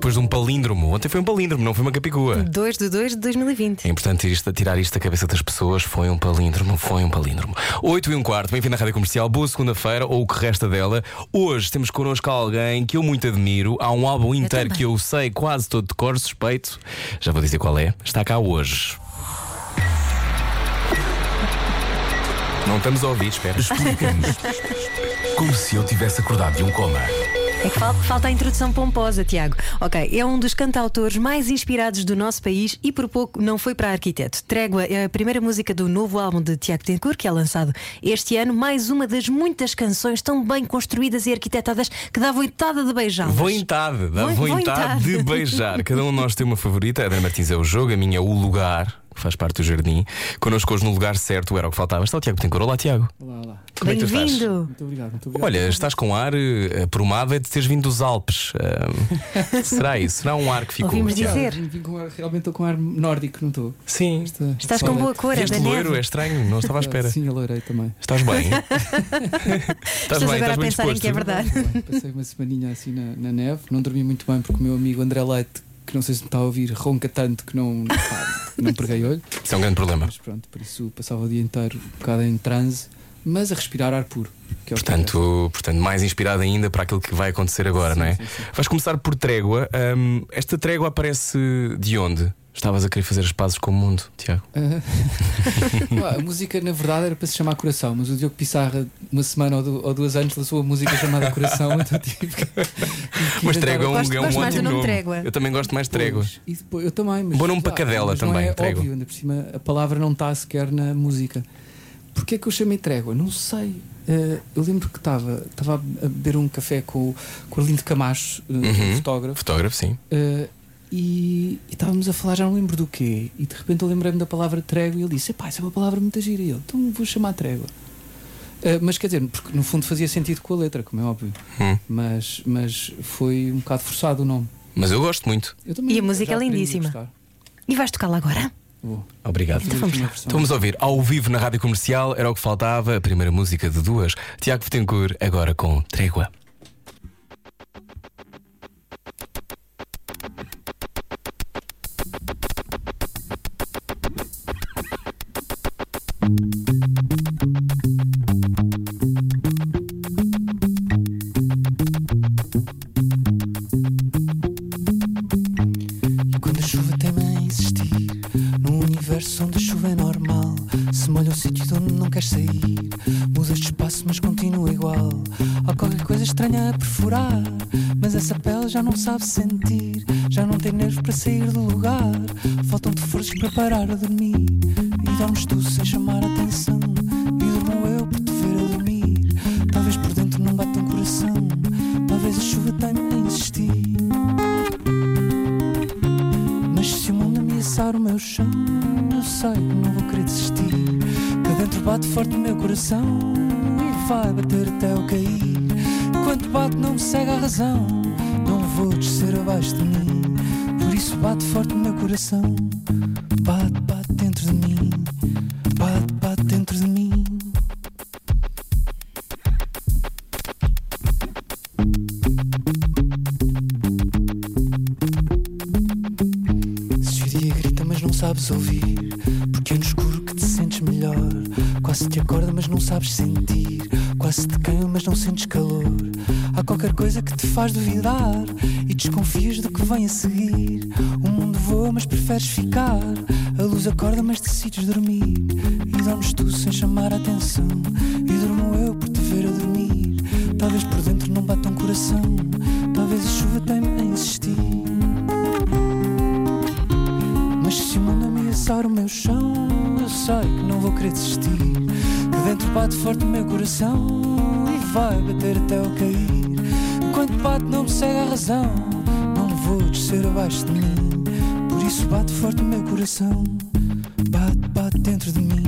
Depois de um palíndromo. Ontem foi um palíndromo, não foi uma capicua. 2 de 2 de 2020. É importante isto, tirar isto da cabeça das pessoas. Foi um palíndromo, foi um palíndromo. 8 e um quarto, bem-vindo à Rádio Comercial. Boa segunda-feira, ou o que resta dela. Hoje temos connosco alguém que eu muito admiro. Há um álbum inteiro também. que eu sei quase todo de cor, suspeito. Já vou dizer qual é. Está cá hoje. Não estamos a ouvir, espera. Explica-nos. Como se eu tivesse acordado de um coma. É que falta, falta a introdução pomposa, Tiago. Ok, é um dos cantautores mais inspirados do nosso país e por pouco não foi para arquiteto. Trégua é a primeira música do novo álbum de Tiago Tencourt, que é lançado este ano. Mais uma das muitas canções tão bem construídas e arquitetadas que dá vontade de beijá-las. Vontade, dá Vo- vontade de beijar. Cada um de nós tem uma favorita. A Ana Martins é o jogo, a minha é o lugar, que faz parte do jardim. Connosco hoje no lugar certo era o que faltava. Está o Tiago Tencourt. Olá, Tiago. Olá, olá. Como é que tu estás? Bem-vindo! Muito obrigado, muito obrigado. Olha, estás com ar eh, aprumado é de teres vindo dos Alpes. Ah, será isso? Será um ar que ficou? Ouvimos dizer. Vim- com ar- realmente estou com ar nórdico, não estou? Sim. Esta- Estás com boa cor, é Este loiro é estranho, não estava à espera. Sim, alourei também. Estás bem? Estás bem, agora a bem pensar em que é verdade. Passei uma semaninha assim na, na neve, não dormi muito bem porque o meu amigo André Leite, que não sei se me está a ouvir, ronca tanto que não, pá, não preguei olho. Isso é um grande problema. Mas pronto, por isso passava o dia inteiro um bocado em transe, mas a respirar ar puro. Que é o que Portanto, portanto, mais inspirado ainda para aquilo que vai acontecer agora, Sim, não é? sim, sim. Vais começar por trégua. Hum, esta trégua aparece de onde? Estavas a querer fazer as pazes com o mundo, Tiago. Ah, a música, na verdade, era para se chamar Coração, mas o Diogo Pissarra, uma semana ou duas anos, lançou a música chamada Coração, então tive que. Mas trégua é um, Gosto- é um gosto ótimo nome. Trégua. Eu também gosto mais de trégua. Pois, eu também, mas, Bom nome para cadela mas também, Não é trégua. óbvio, ainda por cima a palavra não está sequer na música. Porquê é que eu chamei trégua? Não sei. Eh, eu lembro que estava a beber um café com, o- com o Arlindo Camacho, é Uhum. um fotógrafo, Fotógrafo, sim. eh, e, e estávamos a falar, já não lembro do quê. E de repente eu lembrei-me da palavra trégua e ele disse: Epá, isso é uma palavra muito gira. E eu, então vou chamar trégua. Eh, mas quer dizer, porque no fundo fazia sentido com a letra, como é óbvio. Hum. Mas, mas foi um bocado forçado o nome. Mas eu gosto muito. Eu também E a música é lindíssima. E vais tocá-la agora? Vou. Obrigado. Fazer vamos lá. Então vamos ouvir ao vivo na rádio comercial, era o que faltava, a primeira música de duas. Tiago Betancourt, agora com Trégua. Não sabe sentir. Já não tem nervos para sair do lugar. Faltam-te forças para parar a dormir. E dormes tu sem chamar a atenção. E durmo eu por te ver a dormir. Talvez por dentro não bata um coração. Talvez a chuva tenha a insistir. Mas se o mundo ameaçar o meu chão, eu sei que não vou querer desistir. Cá dentro bate forte o meu coração e vai bater até eu cair. Enquanto bate, não me cega a razão. Abaixo de mim. Por isso bate forte o meu coração. Bate, bate dentro de mim. Bate, bate dentro de mim. Dia grita, mas não sabes ouvir. Porque é no escuro que te sentes melhor. Quase te acorda, mas não sabes sentir. Quase te queima, mas não sentes calor. Há qualquer coisa que te faz duvidar. E desconfias do que vem a seguir. O mundo voa, mas preferes ficar. A luz acorda, mas decides dormir. E dormes tu sem chamar a atenção. E durmo eu por te ver a dormir. Talvez por dentro não bata um coração. Talvez a chuva tenha a insistir. Mas se o mundo ameaçar o meu chão, eu sei que não vou querer desistir. Dentro bate forte o meu coração e vai bater até eu cair. Enquanto bate, não me segue a razão. Não vou descer abaixo de mim. Por isso bate forte o meu coração. Bate, bate dentro de mim.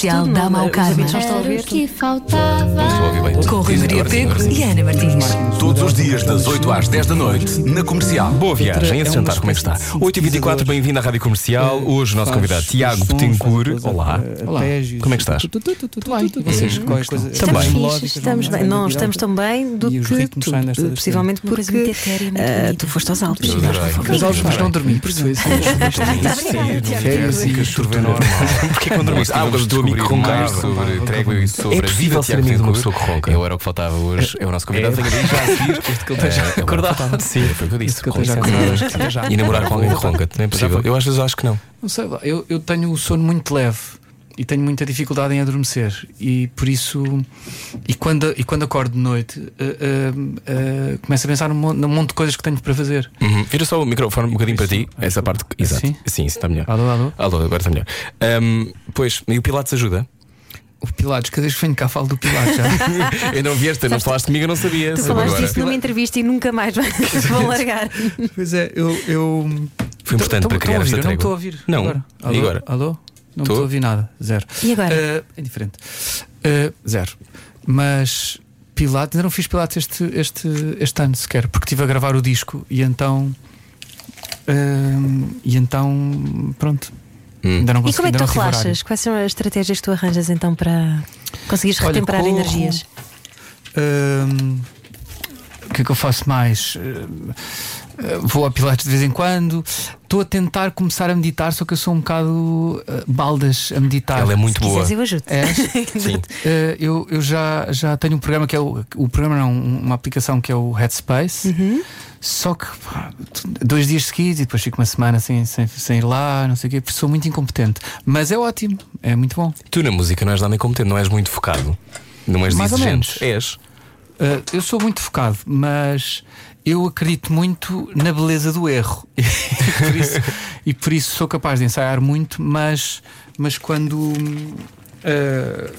Comercial dá mau karma. Os ouvintes não estão a ouvir. que faltava. Dias, das 8 às 10 da noite, na comercial. Boa viagem, esse É jantar, como é que está? espécie de 8h24, bem-vindo à Rádio Comercial. Hoje o nosso convidado Tiago Betancourt. Olá. eh, Olá. Como é que estás? Tu, tu, tu, tu, tu, tu, tu, Vocês qualquer coisa. Também. Estamos bem. Não, estamos tão bem do que tu, cena. possivelmente porque bonita. tu foste aos Alpes. Adorei. Os Alpes, mas não dormi, por isso é assim. Férias e chover normal. Porquê que não dormiste? Ah, o teu amigo roncar sobre trégua e sobre É a possível vida ser amigo de uma pessoa que ronca. Eu era o que faltava hoje. É o nosso convidado. Daí já a seguir. Este que ele esteja Eh, acordado. Sim, foi o que eu disse. Que eu esteja acordado. E namorar com alguém que ronca, não é possível. Eu às vezes acho que não. Não sei lá, eu, eu tenho o sono muito leve e tenho muita dificuldade em adormecer e por isso e quando, e quando acordo de noite eh, eh, eh, começo a pensar num monte, num monte de coisas que tenho para fazer. Uhum. Vira só o microfone um bocadinho para ti, Isso. essa parte. que- Exato. Assim? Sim, isso está melhor. Alô, alô. Alô, agora está melhor. Ahm, pois, e o Pilates ajuda? O Pilates, cada vez que venho cá falo do Pilates já. Eu não vieste, não falaste comigo, eu não sabia. Tu falaste agora. disso numa entrevista e nunca mais vão largar. pois é, eu. eu... Foi importante Tô- para tô- criar tô a esta ouvir, eu não trégua. estou a ouvir. Não. Agora. E Alô? agora? Alô? Não estou a ouvir nada. Zero. E agora? Eh, é diferente. Eh, zero. Mas Pilates, ainda não fiz Pilates este, este, este ano sequer, porque estive a gravar o disco e então. eh, e então. Pronto. Hum. Ainda não E como é que tu relaxas? Quais são as estratégias que tu arranjas então para conseguires Olha, retemperar corro. energias? Hum, o que é que eu faço mais? Hum, vou a Pilates de vez em quando. Estou a tentar começar a meditar, só que eu sou um bocado eh, baldas a meditar. Ela é muito Se boa. quiseres, eu ajudo. És? Sim. Eh, eu, eu já, já tenho um programa que é o, o programa não, uma aplicação que é o Headspace. Uhum. Só que pá, dois dias seguidos e depois fico uma semana sem, sem, sem ir lá, não sei o quê, porque sou muito incompetente. Mas é ótimo, é muito bom. Tu na música não és nada incompetente, não és muito focado. Não és Mais ou exigente. menos. És. Uh, eu sou muito focado, mas eu acredito muito na beleza do erro. e, por isso, e por isso sou capaz de ensaiar muito, mas, mas quando. uh,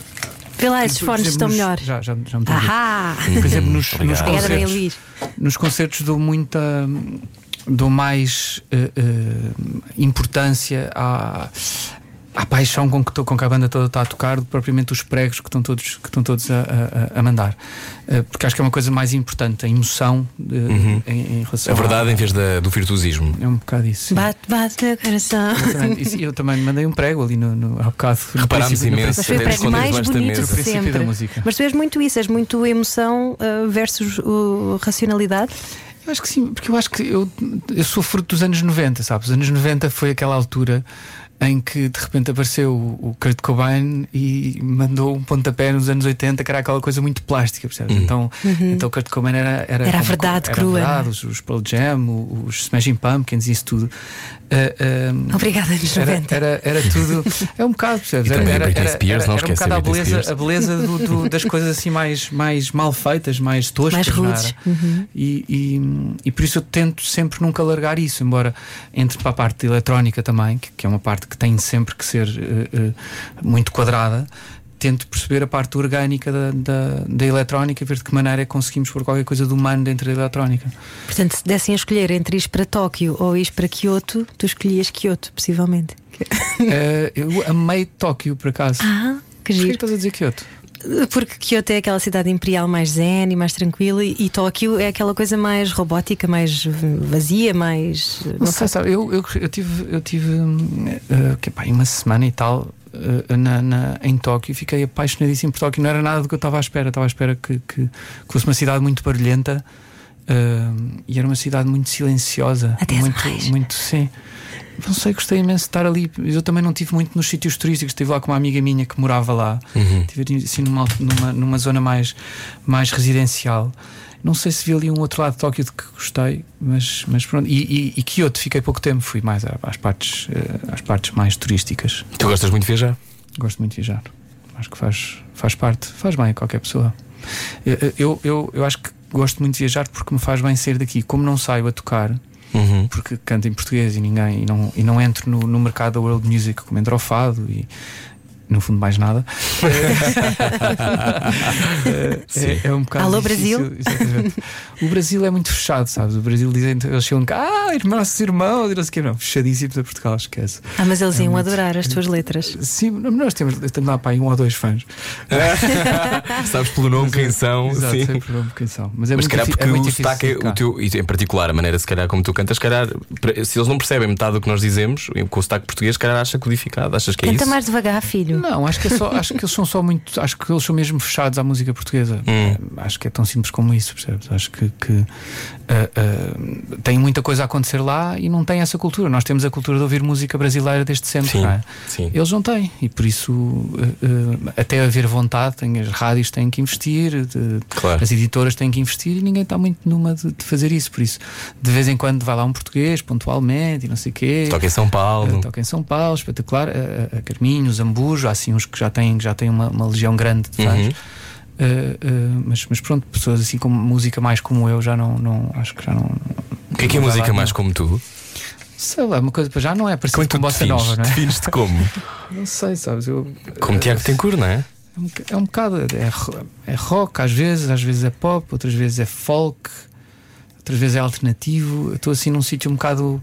Vê lá, esses fones estão nos- melhor. Já, já, já me. Ahá! Por exemplo, nos, nos concertos, nos concertos dou muita. dou mais uh, uh, importância à. À paixão com que, to- com que a banda toda está a tocar, do que propriamente os pregos que estão todos, que estão todos a, a- a mandar. Uh, porque acho que é uma coisa mais importante, a emoção de- Uhum. em, em relação A verdade em vez da- do virtuosismo. É um bocado isso. sim. Bate, bate no coração. Exatamente. Isso, eu também mandei um prego ali no, no, há bocado. no Reparámos imenso. Mas foi o prego mais bonito sempre. da música. Mas tu és muito isso, és muito emoção uh, versus uh, racionalidade. Eu acho que sim, porque eu acho que eu, eu sou fruto dos anos 90, sabes? Os anos 90 foi aquela altura em que de repente apareceu o Kurt Cobain e mandou um pontapé nos anos 80, que era aquela coisa muito plástica, percebes? Então, então o Kurt Cobain era. Era, Uhum. Era a como- verdade era crua, verdade, é? os, os Pearl Jam, os Smashing Pumpkins, isso tudo. Ah, ah, Obrigada, anos Era, 90. era, era tudo. É um bocado, percebes? E Era, era, era, Spears, era, não era um bocado a beleza, a beleza do- do- das coisas assim mais, mais mal feitas, mais toscas. Mais rudes. era? E, e, e por isso eu tento sempre nunca largar isso, embora entre para a parte de eletrónica também, que, que é uma parte que tem sempre que ser eh, muito quadrada. Tento perceber a parte orgânica da, da, da eletrónica e ver de que maneira é que conseguimos pôr qualquer coisa de humano dentro da eletrónica. Portanto, se dessem a escolher entre ir para Tóquio ou ir para Kyoto, tu escolhias Kyoto, possivelmente. Eh, eu amei Tóquio, por acaso. Ah, que Porquê que giro. estás a dizer Kyoto? Porque Kyoto é aquela cidade imperial mais zen e mais tranquila e, Tóquio é aquela coisa mais robótica, mais vazia, mais. Não sei, sabe, eu, eu, eu tive, eu tive eh, que, pá, uma semana e tal eh, na, na- em Tóquio e fiquei apaixonadíssimo por Tóquio. Não era nada do que eu estava à espera. Estava à espera que, que, que fosse uma cidade muito barulhenta eh, e era uma cidade muito silenciosa. Até muito, muito sim. Não sei, gostei imenso de estar ali. Eu também não tive muito nos sítios turísticos. Estive lá com uma amiga minha que morava lá. Uhum. Estive assim numa, numa, numa zona mais, mais residencial. Não sei se vi ali um outro lado de Tóquio de que gostei, mas, mas pronto. E, e, e Kyoto fiquei pouco tempo, fui mais às partes, eh, às partes mais turísticas. Tu gostas muito de viajar? Gosto muito de viajar. Acho que faz, faz parte, faz bem a qualquer pessoa. Eu, eu, eu, eu acho que gosto muito de viajar porque me faz bem sair daqui. Como não saio a tocar, Uhum. porque canto em português e ninguém e não, e não entro no, no mercado da world music como entra o fado e no fundo mais nada é, é um bocado Alô, difícil, Brasil? exatamente. o Brasil é muito fechado sabes o Brasil dizem eles chegam cá ah irmãos irmãos e não sei o que não fechadíssimos a Portugal esquece Ah, mas eles É iam muito- adorar as tuas letras. sim nós temos, temos lá para aí um ou dois fãs Sabes pelo nome quem são? Exato, sim. sei por nome quem são mas é Mas muito se calhar porque é muito o difícil sotaque, é o teu, e em particular a maneira se calhar como tu cantas, se calhar, se eles não percebem metade do que nós dizemos, com o sotaque português, se calhar acha codificado, achas que é Canta isso? mais devagar, filho. Não, acho que, é só, acho que eles são só muito. Acho que eles são mesmo fechados à música portuguesa. Hum. Acho que é tão simples como isso, percebes? Acho que, que eh, eh, tem muita coisa a acontecer lá e não tem essa cultura. Nós temos a cultura de ouvir música brasileira desde sempre, Sim, não é? sim. Eles não têm, e por isso, eh, até haver vontade, tem, as rádios têm que investir, de- Claro. as editoras têm que investir e ninguém está muito numa de, de fazer isso. Por isso, de vez em quando vai lá um português, pontualmente, e não sei o quê. Toca em São Paulo. Uh, toca em São Paulo, espetacular. A, a- a Carminho, Zambujo, há assim uns que já têm, já têm uma, uma legião grande de fãs. Uhum. Uh, uh, mas, mas pronto, pessoas assim com música mais como eu já não, não acho que já não. O que é que é música lá, mais não. como tu? Sei lá, uma coisa para já não é Como com bossa defines? nova, não é? Defines-te como? Não sei, sabes? Eu, Como Tiago Tencourt, não é? é um, é bocado. É, é rock às vezes, às vezes é pop, outras vezes é folk, outras vezes é alternativo. Estou assim num sítio um bocado.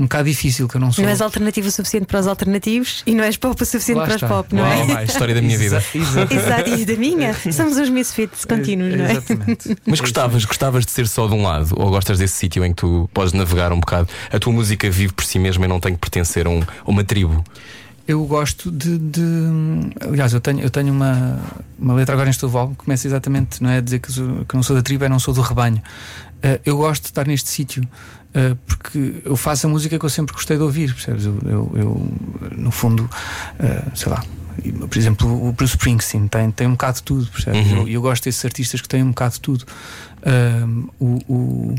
Um bocado difícil que eu não sou. Não és alternativo o suficiente para os alternativos e não és pop o suficiente Lá para os pop, não Uau, é? vai, história da minha vida. Exa- exatamente. Exato, e da minha. Somos os misfits contínuos, não é? Exatamente. Mas gostavas, gostavas de ser só de um lado? Ou gostas desse sítio em que tu podes navegar um bocado? A tua música vive por si mesma e não tem que pertencer a, um- a uma tribo? Eu gosto de, de- Aliás, eu tenho, eu tenho uma, uma letra agora neste álbum que começa exatamente, não é a dizer que, sou- que não sou da tribo, é não sou do rebanho. Eh, eu gosto de estar neste sítio eh, porque eu faço a música que eu sempre gostei de ouvir, percebes? Eu, eu- eu, no fundo, eh, sei lá. Por exemplo, o Bruce Springsteen tem, tem um bocado de tudo, percebes? Uhum. Eu, eu gosto desses artistas que têm um bocado de tudo. Ahm, o- o,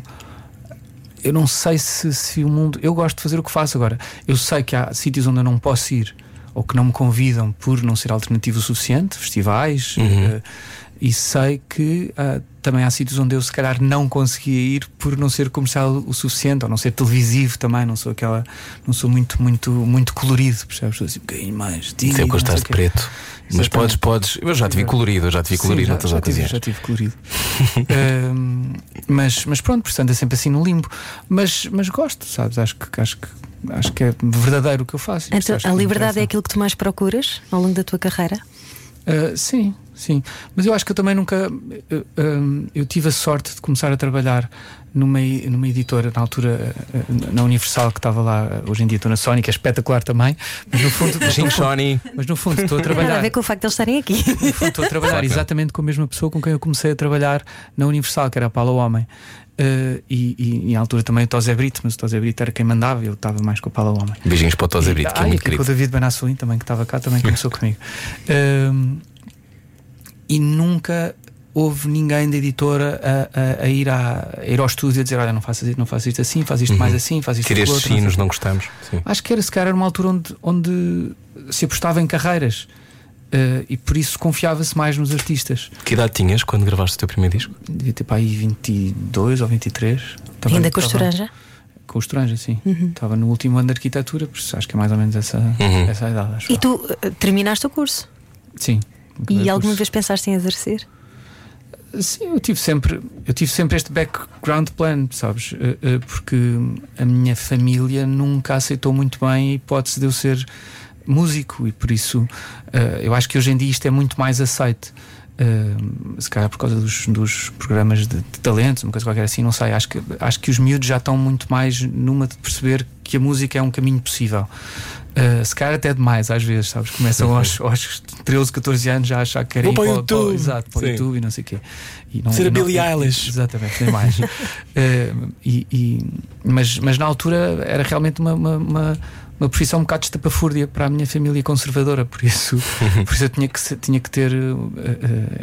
eu não sei se, se o mundo. Eu gosto de fazer o que faço agora. Eu sei que há sítios onde eu não posso ir ou que não me convidam por não ser alternativo o suficiente, festivais, Uhum. eh, e sei que ah, também há sítios onde eu se calhar não conseguia ir por não ser comercial o suficiente ou não ser televisivo também. Não sou aquela. Não sou muito, muito, muito colorido, percebes? Assim um bocadinho mais. Sempre tímido, gostaste de preto. Mas Exatamente. podes, podes. Eu já te vi colorido, eu já te vi Sim, colorido já, noutras já tive, ocasiões. já tive colorido. Ahm, mas, mas pronto, portanto é sempre assim no limbo. Mas, mas gosto, sabes? Acho que, acho que, acho que é verdadeiro o que eu faço. Então, a liberdade é aquilo que tu mais procuras ao longo da tua carreira? Ah, sim, sim. Mas eu acho que eu também nunca. eu, ahm, eu tive a sorte de começar a trabalhar numa, numa editora, na altura, ah, na Universal, que estava lá. Hoje em dia estou na Sony, que é espetacular também. Mas no fundo, Sim, Sony. mas no fundo estou a Nada a trabalhar. ver com o facto de eles estarem aqui. No fundo, estou a trabalhar exatamente com a mesma pessoa com quem eu comecei a trabalhar na Universal, que era a Paula Homem. Uh, e, e, e à altura também o Tosé Brito, mas o Tosé Brito era quem mandava, eu estava mais com a Paula Homem. Beijinhos para o Tosé Brito, que é Ah, e muito com o querido. David Benassuin também, que estava cá, também começou comigo. Um, e nunca houve ninguém da editora a, a- a ir, à- a ir ao estúdio a dizer: Olha, não faças isto, não faças isto assim, faz isto mais assim, faz isto estes outro, não sei sinos, o quê." não gostamos. Sim. Acho que era se calhar era uma altura onde, onde se apostava em carreiras uh, e por isso confiava-se mais nos artistas. Que idade tinhas quando gravaste o teu primeiro disco? Devia ter para aí 22 ou 23. Estava- Ainda com a estava- estoranja? Com o Estoranja, sim. Estava no último ano de arquitetura, por isso acho que é mais ou menos essa, Uhum. essa idade. Acho E tu eh, terminaste o curso? Sim. E o alguma curso. vez pensaste em exercer? Sim, eu tive sempre, eu tive sempre este background plan, sabes? Eh, Porque a minha família nunca aceitou muito bem a hipótese de eu ser músico e por isso eh, eu acho que hoje em dia isto é muito mais aceite. Eh, se calhar por causa dos, dos programas de, de talentos, uma coisa qualquer assim, não sei. Acho que, acho que os miúdos já estão muito mais numa de perceber que a música é um caminho possível. Uh, se calhar até demais, às vezes, sabes? Começam aos, aos 13, 14 anos já a achar que querem ir para o YouTube. exato, para o. YouTube e não sei o quê. E não- Ser a Billie Eilish. Exatamente, nem mais. Uh, e, e- mas, mas na altura era realmente uma, uma, uma, uma profissão um bocado estapafúrdia para a minha família conservadora, por isso, por isso eu tinha que, tinha que ter uh, uh,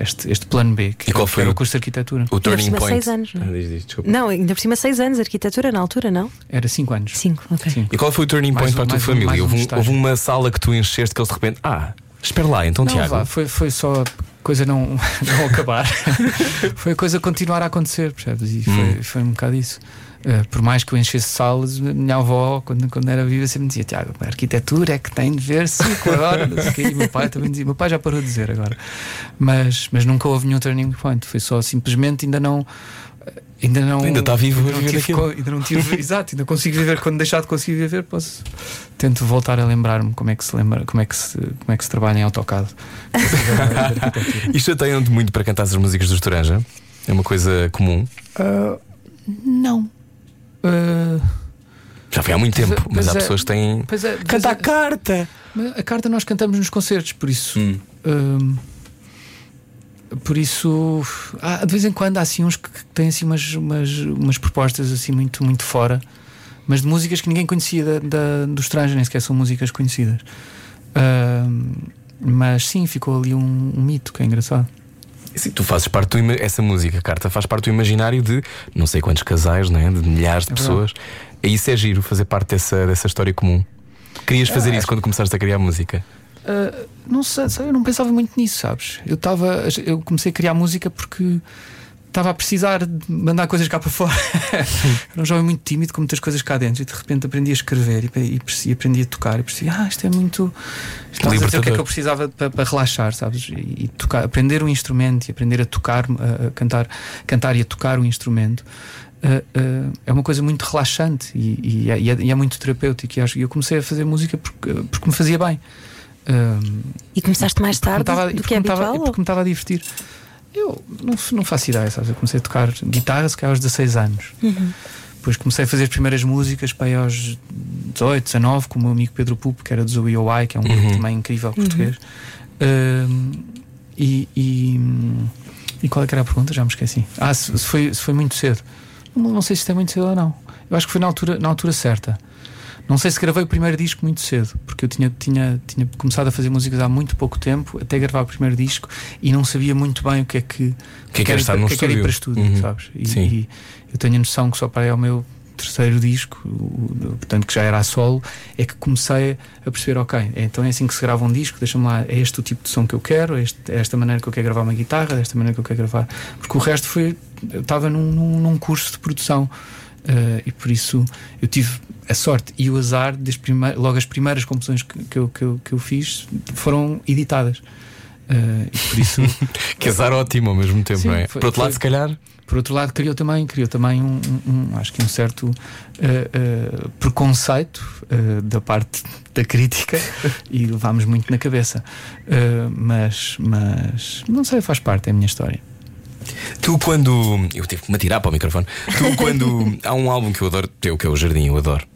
este, este plano B, que, E qual foi era o- curso de arquitetura. O turning cima point. seis anos, não é? Ah, diz, diz. Não, ainda por cima, seis anos, arquitetura na altura, não? Era 5 anos. Cinco, ok. Sim. E qual foi o turning Mais point um- para a tua mais um- família? mais um houve, um- houve uma sala que tu encheste que eles de repente. Ah, espera lá, então, Não, Tiago. vá, foi, foi só a coisa não, não acabar. foi a coisa continuar a acontecer, percebes? E Hum. foi, foi um bocado isso. Uh, por mais que eu enchesse salas, a minha avó, quando, quando era viva, sempre me dizia: Tiago, a arquitetura é que tem de ver ciclo agora. não sei o quê. E meu pai também dizia: Meu pai já parou de dizer agora. Mas, mas nunca houve nenhum turning point. Foi só simplesmente ainda não. Ainda não. Ainda está vivo a ainda não tive Ainda não tive. exato, ainda consigo viver. Quando deixar de conseguir viver, posso. Tento voltar a lembrar-me como é que se lembra, como é que se, como é que se trabalha em AutoCAD. Isto atende muito para cantar as músicas do Estoranja? É uma coisa comum. Não. Uh, Já foi há muito tempo, Pois mas há é. pessoas que têm. pois é, Canta a é, carta! mas a carta nós cantamos nos concertos, por isso. Hum. hum, por isso, há, de vez em quando há assim uns que que têm assim umas, umas, umas propostas assim muito, muito fora, mas de músicas que ninguém conhecia da, da, do estrangeiro, nem sequer são músicas conhecidas. Hum, mas sim, ficou ali um, um mito que é engraçado. Tu fazes parte do essa música, carta, faz parte do imaginário de não sei quantos casais, não é? de milhares de É pessoas. E isso é giro, fazer parte dessa, dessa história comum. Querias fazer isso quando começaste a criar música? Uh, não sei, sei, eu não pensava muito nisso, sabes? Eu estava, eu comecei a criar música porque estava a precisar de mandar coisas cá para fora. Era um jovem muito tímido, com muitas coisas cá dentro, e de repente aprendi a escrever e, e, percebi- aprendi a tocar e percebi, ah, isto é muito. Estava a dizer o que é que eu precisava para, para relaxar, sabes? E, e tocar, aprender um instrumento e aprender a tocar, a, a cantar, cantar e a tocar um instrumento. uh, uh, é uma coisa muito relaxante e, e é, e é- e é muito terapêutico. E acho- e eu comecei a fazer música porque, porque me fazia bem. Um, E começaste mais tarde tava- do porque que é habitual? porque me estava a divertir. Eu não, não faço ideia, sabes? Eu comecei a tocar guitarra se calhar aos 16 anos. Uhum. Depois comecei a fazer as primeiras músicas para aí aos 18, 19, com o meu amigo Pedro Pupo, que era do Zoe OI, que é um grupo Uhum. também incrível português. Um, e, e, e qual é que era a pergunta? Já me esqueci. Ah, se, se foi, se foi muito cedo. Não, não sei se isto é muito cedo ou não. Eu acho que foi na altura, na altura certa. Não sei se gravei o primeiro disco muito cedo, porque eu tinha, tinha, tinha começado a fazer músicas há muito pouco tempo, até gravar o primeiro disco, e não sabia muito bem o que é que, O que é que era estar ir, num o que é que era ir estúdio? para estúdio, Uhum. sabes? E, Sim. e eu tenho a noção que só para é o meu terceiro disco, portanto que já era a solo, é que comecei a perceber, ok, é, então é assim que se grava um disco, deixa-me lá, é este o tipo de som que eu quero, é, este- é esta maneira que eu quero gravar uma guitarra, é esta maneira que eu quero gravar. Porque o resto foi. Eu estava num, num, num curso de produção eh, e por isso eu tive a sorte e o azar, logo as primeiras composições que, que, eu, que, eu, que eu fiz foram editadas. Eh, e por isso. Que azar ótimo ao mesmo tempo, Sim, não é? foi- Por outro lado, foi- se calhar. Por outro lado, criou também, criou também um, um- um- acho que um certo eh, eh, preconceito da parte da crítica e levámos muito na cabeça. Mas, mas não sei, faz parte, é a minha história. Tu, quando. Eu tive que me atirar para o microfone. Tu, quando. Há um álbum que eu adoro teu, que é o Jardim, eu adoro.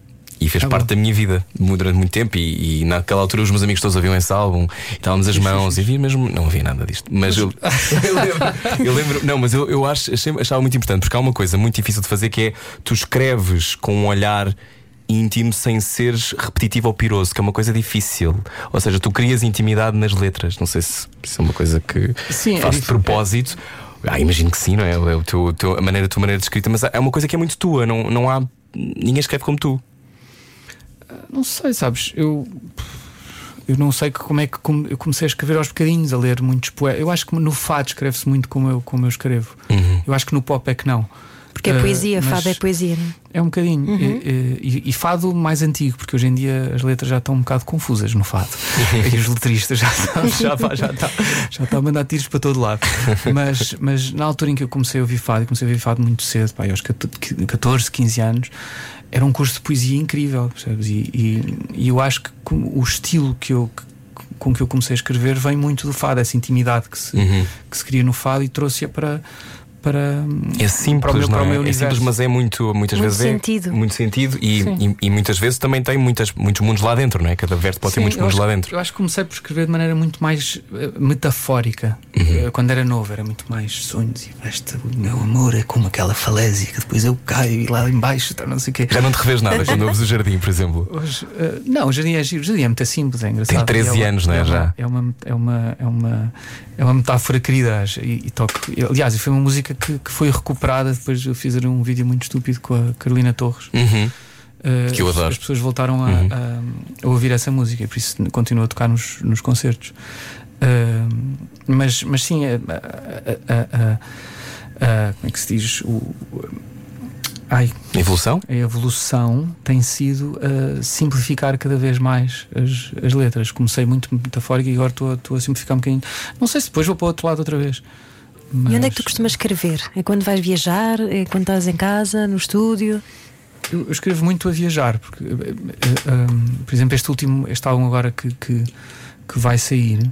E fez Ah, parte bom. da minha vida durante muito tempo. E, e naquela altura os meus amigos todos ouviam esse álbum e estávamos as mãos e havia mesmo. Não havia nada disto. Mas eu, eu lembro, eu lembro- Não, mas eu, eu acho, achei- achava muito importante porque há uma coisa muito difícil de fazer que é tu escreves com um olhar íntimo sem seres repetitivo ou piroso, que é uma coisa difícil. Ou seja, tu crias intimidade nas letras. Não sei se isso é uma coisa que Sim, é faz de dif- propósito. Ah, imagino que sim, não é? É o teu, teu- a, maneira, a tua maneira de escrita, mas é uma coisa que é muito tua, não, não há. Ninguém escreve como tu. Não sei, sabes? Eu. Eu não sei que- como é que come- eu comecei a escrever aos bocadinhos, a ler muitos poemas. Eu acho que no fado escreve-se muito como eu, como eu escrevo. Eu acho que no pop é que não. Porque é poesia, mas fado é poesia, não é? É um bocadinho. E, e- e fado mais antigo, porque hoje em dia as letras já estão um bocado confusas no fado. e os letristas já estão, já, pá, já, está, já está a mandar tiros para todo lado. Mas, mas na altura em que eu comecei a ouvir fado, e comecei a ouvir fado muito cedo, pá, aos 14, 15 anos, era um curso de poesia incrível, percebes? E, e- e eu acho que o estilo que eu. com que eu comecei a escrever vem muito do fado, essa intimidade que se, Uhum. que se cria no fado e trouxe-a para, para, É simples, para o meu, não para o é? meu é simples, mas é muito, muitas Muito vezes sentido. é muito sentido e, e, e muitas vezes também tem muitas, muitos mundos lá dentro, não é? Cada verso pode ter Sim, muitos eu mundos acho- lá dentro. Eu acho que comecei por escrever de maneira muito mais eh, metafórica. Uhum. Eh, Quando era novo, era muito mais sonhos e este, o meu amor é como aquela falésia que depois eu caio e lá embaixo está não sei o quê. Já não te revês nada quando ouves o jardim, por exemplo. Hoje, eh, não, o jardim é giro, o jardim é muito simples, é engraçado. Tem 13 É uma- anos, não é, uma- já? É uma, é uma, é uma, é uma metáfora querida e, e toco. e, Aliás, foi uma música que, que foi recuperada. Depois eu fiz um vídeo muito estúpido com a Carolina Torres. Uhum. Eh, Que eu adoro. As pessoas voltaram a, Uhum. a- a ouvir essa música e por isso continuo a tocar nos, nos concertos. Eh, mas, mas sim, a, a- como é que se diz? O, ai, Evolução? a evolução tem sido a simplificar cada vez mais as, as letras. Comecei muito metafórico e agora estou a simplificar um bocadinho. Não sei se depois vou para o outro lado outra vez. E onde é que Mas- tu costumas escrever? É quando vais viajar? É quando estás em casa, no estúdio? Eu, eu escrevo muito a viajar, porque, eh, eh, um, por exemplo, este último, este álbum agora que, que, que vai sair,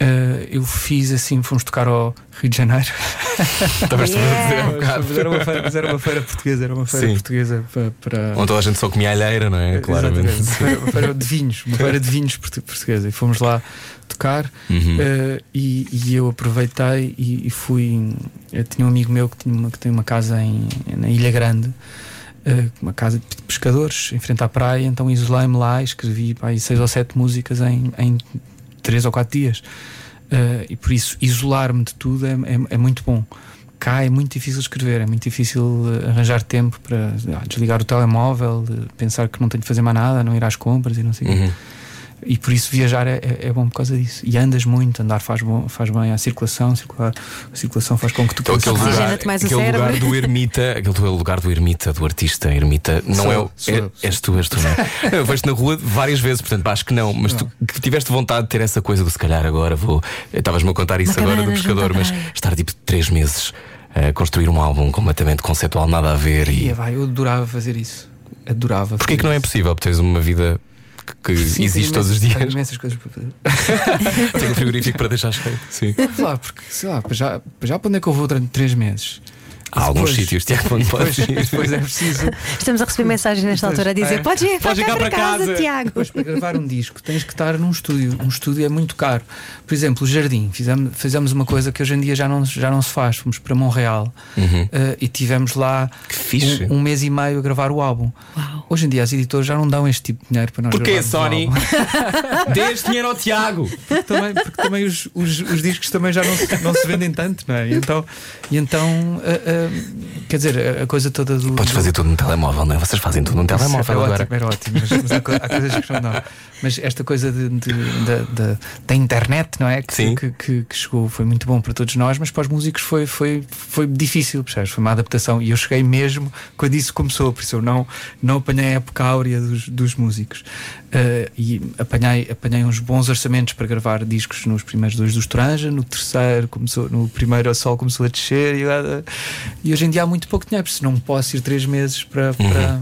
eh, eu fiz assim, fomos tocar ao Rio de Janeiro. Estavas tu a dizer um bocado. Mas era uma feira, era uma feira portuguesa, era uma feira Sim. portuguesa para. para... Onde toda a gente só comia alheira, não é? Claramente. Uma feira- de vinhos, uma feira de vinhos portu- portuguesa. E fomos lá tocar Uhum. eh, e, e eu aproveitei e, e fui. Eu tinha um amigo meu que, tinha uma, que tem uma casa em, na Ilha Grande, eh, uma casa de pescadores, em frente à praia. Então isolei-me lá e escrevi pá, seis ou sete músicas em, em três ou quatro dias. Eh, e por isso, isolar-me de tudo é, é, é muito bom. Cá é muito difícil escrever, é muito difícil eh, arranjar tempo para ah, desligar o telemóvel, pensar que não tenho de fazer mais nada, não ir às compras e não sei o quê. E por isso viajar é, é- é bom por causa disso. E andas muito, andar faz, bom, faz bem à circulação, circular, a circulação faz com que tu Então, aquele lugar, aquele lugar do ermita, aquele lugar do ermita, do artista ermita, não Sou é eu, o. sou é- sou és tu, és tu, não é? Eu vejo-te na rua várias vezes, portanto acho que não, mas tu que tiveste vontade de ter essa coisa do se calhar agora vou. Estavas-me a contar isso agora do pescador, mas estar tipo três meses a construir um álbum completamente conceptual, nada a ver Ia, e. vai, eu adorava fazer isso. Adorava. Porquê que não é possível? Porque tens uma vida que, Sim, existe tenho todos os imensas- tenho dias. imensas coisas para fazer. Tem um frigorífico para deixar cheio. Sim. Sei lá, porque, sei lá, para já, para já para onde é que eu vou durante três meses? Há alguns sítios, Tiago, onde podes Depois, ir. depois é preciso. Estamos a receber mensagens nesta Pois, altura a dizer: é. Podes ir, Podes ir cá para casa, casa." Tiago. Depois, para gravar um disco, tens que estar num estúdio. Um estúdio é muito caro. Por exemplo, o Jardim. Fizemos, fizemos uma coisa que hoje em dia já não, já não se faz. Fomos para Montreal Uhum. eh, e tivemos lá um, um mês e meio a gravar o álbum. Uau. Hoje em dia as editoras já não dão este tipo de dinheiro para nós Porquê, Sony? Dê este dinheiro ao Tiago! Porque também, porque também os, os, os discos também já não se, não se vendem tanto, não é? E então, e então ah, ah, quer dizer, a- coisa toda do. Podes fazer tudo no telemóvel, não é? Vocês fazem tudo no telemóvel era agora. ótimo, era ótimo, mas, mas há, co- há coisas que não. Mas esta coisa de, de- da- da- internet, não é? Que, Sim. que, que- que chegou, foi muito bom para todos nós, mas para os músicos foi, foi, foi difícil, percebes? Foi uma adaptação. E eu cheguei mesmo quando isso começou, por isso eu não, não apanhei a época áurea dos, dos músicos. Ah, e apanhei, apanhei uns bons orçamentos para gravar discos nos primeiros dois do Estranja, no terceiro, começou, no primeiro o sol começou a descer e, ah, e hoje em dia há muito pouco dinheiro, por isso não posso ir três meses para. para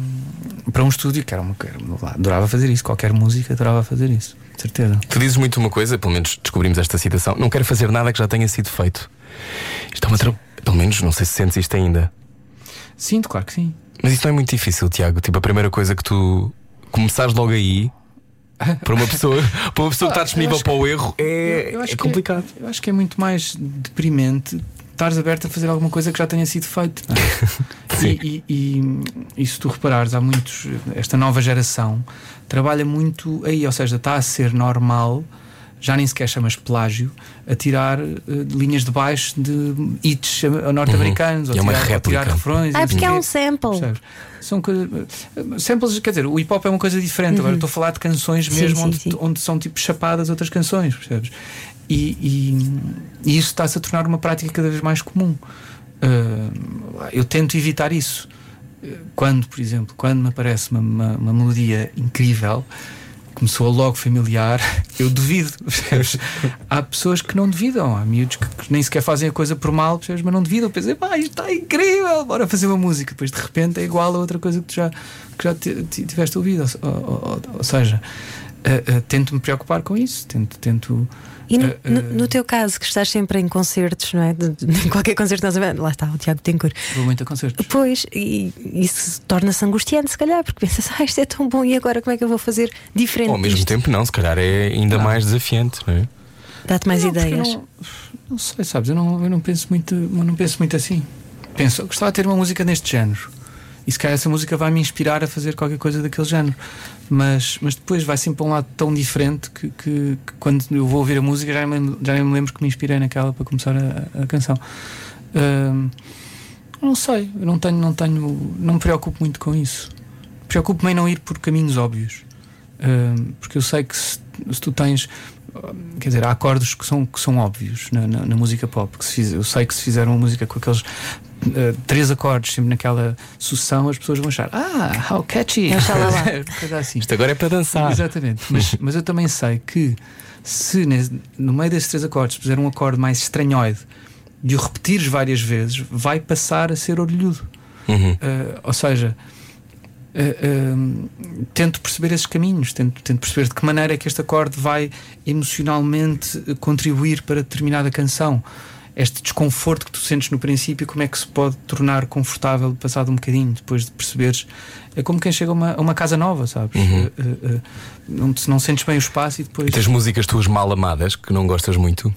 para um estúdio que era uma, que era adorava fazer isso, qualquer música adorava fazer isso, de certeza. Tu dizes muito uma coisa, pelo menos descobrimos esta citação: não quero fazer nada que já tenha sido feito. Isto é uma tra... Pelo menos não sei se sentes isto ainda. Sinto, claro que sim. Mas isso não é muito difícil, Tiago. Tipo, a primeira coisa que tu começares logo aí. Para uma pessoa, para uma pessoa que está disponível para o erro é, Eu- eu acho é complicado. eu acho que é muito mais deprimente estares aberto a fazer alguma coisa que já tenha sido feito. é? Sim. e, e, e, e se tu reparares, há muitos. Esta nova geração trabalha muito aí, ou seja, está a ser normal. Já nem sequer chamas plágio a tirar eh, linhas de baixo de hits eh, norte-americanos é ou, uma tirar, ou tirar réplica. refrões. Ah, sei porque é um sample. Percebes? São coisas. Samples, quer dizer, o hip hop é uma coisa diferente. Agora estou a falar de canções Uhum. Sim, mesmo sim, onde, sim. onde são tipo chapadas outras canções, percebes? E, e- e isso está-se a tornar uma prática cada vez mais comum. Ah, eu tento evitar isso. Quando, por exemplo, quando me aparece uma, uma- uma melodia incrível, começou logo familiar, eu duvido. percebes? Há pessoas que não duvidam, há miúdos que, que nem sequer fazem a coisa por mal, percebes? mas não duvidam. Pensei, pá, isto está incrível, bora fazer uma música. Depois de repente é igual a outra coisa que tu já, que já ti- ti- tiveste ouvido. Ou, ou- ou- ou seja, uh, uh, tento me preocupar com isso, tento. tento e no, no, no, teu caso, que estás sempre em concertos, não é? De, de, qualquer concerto, nós lá está o Tiago Tencourt. Vou muito a concertos. Pois, e isso torna-se angustiante, se calhar, porque pensas, ah, isto é tão bom e agora como é que eu vou fazer diferente? Ao mesmo disto? tempo, não, se calhar é ainda não. mais desafiante, não é? Dá-te mais não, ideias. Não, não, sei, sabes, eu não, eu não penso muito, eu não penso muito assim. Penso, gostava de ter uma música neste género. E se calhar essa música vai me inspirar a fazer qualquer coisa daquele género. Mas, mas depois vai sempre para um lado tão diferente que, que, que quando eu vou ouvir a música já nem, já nem me lembro que me inspirei naquela para começar a, a canção. Uh, não sei, não tenho, não tenho, não me preocupo muito com isso. Preocupo-me em não ir por caminhos óbvios. Uh, porque eu sei que se, se tu tens quer dizer, há acordes que são, que são óbvios na, na, na música pop. Que se fiz, eu sei que se fizer uma música com aqueles uh, três acordes, sempre naquela sucessão, as pessoas vão achar, ah, how catchy! É assim. Isto agora é para dançar. Exatamente. Mas, mas eu também sei que se no meio desses três acordes puser um acorde mais estranhoide e o repetires várias vezes, vai passar a ser orelhudo. Uhum. Uh, ou seja, uh, tento perceber esses caminhos, tento, tento, perceber de que maneira é que este acorde vai emocionalmente contribuir para determinada canção. Este desconforto que tu sentes no princípio, como é que se pode tornar confortável passado um bocadinho, depois de perceberes? É como quem chega a uma, a uma casa nova, sabes? Uhum. Uh, não, não sentes bem o espaço e depois. E tens músicas tuas mal amadas que não gostas muito?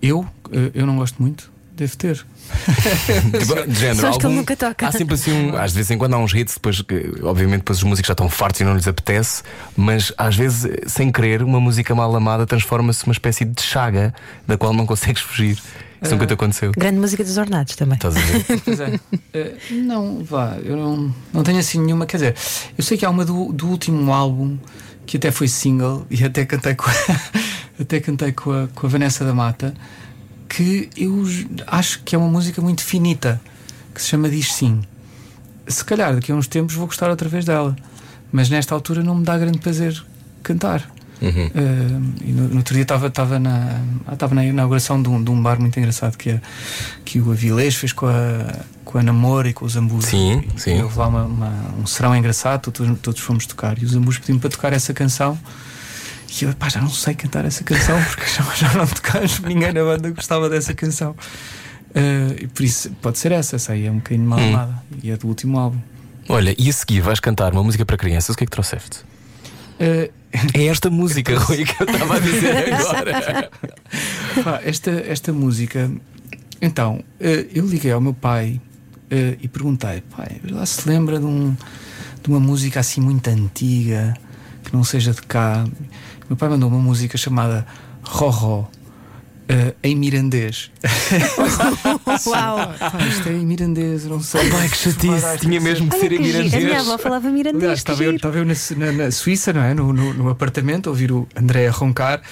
Eu? Eu não gosto muito. Devo ter. tipo, de género, algum, que ele nunca toca. Há sempre assim um. Às vezes em quando há uns hits, depois, que, obviamente, depois os músicos já estão fartos e não lhes apetece, mas às vezes, sem querer, uma música mal amada transforma-se numa espécie de chaga da qual não consegues fugir. Isso nunca te aconteceu. Grande música dos ornados também. Estás a ver? Pois é. Uh, não, vá, eu não, não tenho assim nenhuma. Quer dizer, eu sei que há uma do, do último álbum que até foi single e até cantei com a, até cantei com a, com a Vanessa da Mata que eu acho que é uma música muito finita, que se chama Diz Sim. Se calhar daqui a uns tempos vou gostar outra vez dela, mas nesta altura não me dá grande prazer cantar. Uhum. Uh, e no, no, outro dia estava na, estava na inauguração de um, de um, bar muito engraçado que, é, que o Avilés fez com a, com a Namor e com os Zambus. Sim, e, sim. houve lá uma, uma, um serão engraçado, todos, todos fomos tocar. E os Zambus pediram para tocar essa canção. E eu, pá, já não sei cantar essa canção porque já, já não tocamos, ninguém na banda gostava dessa canção. Uh, e por isso pode ser essa, essa aí é um bocadinho mal hum. amada e é do último álbum. Olha, e a seguir vais cantar uma música para crianças, o que é que trouxeste? Uh, é esta música, Rui, que eu estava a dizer agora. Pá, esta, esta música, então, uh, eu liguei ao meu pai e perguntei: pai, lá se lembra de, um, de uma música assim muito antiga que não seja de cá? Meu pai mandou uma música chamada Roró. Uh, em mirandês. Uau! Ah, isto é em mirandês, não sei. Ai, que chatice, tinha mesmo que ser em mirandês. A minha avó falava mirandês. Aliás, estava, eu, estava eu na, na, na, Suíça, não é? No, no, no, apartamento, a ouvir o André a roncar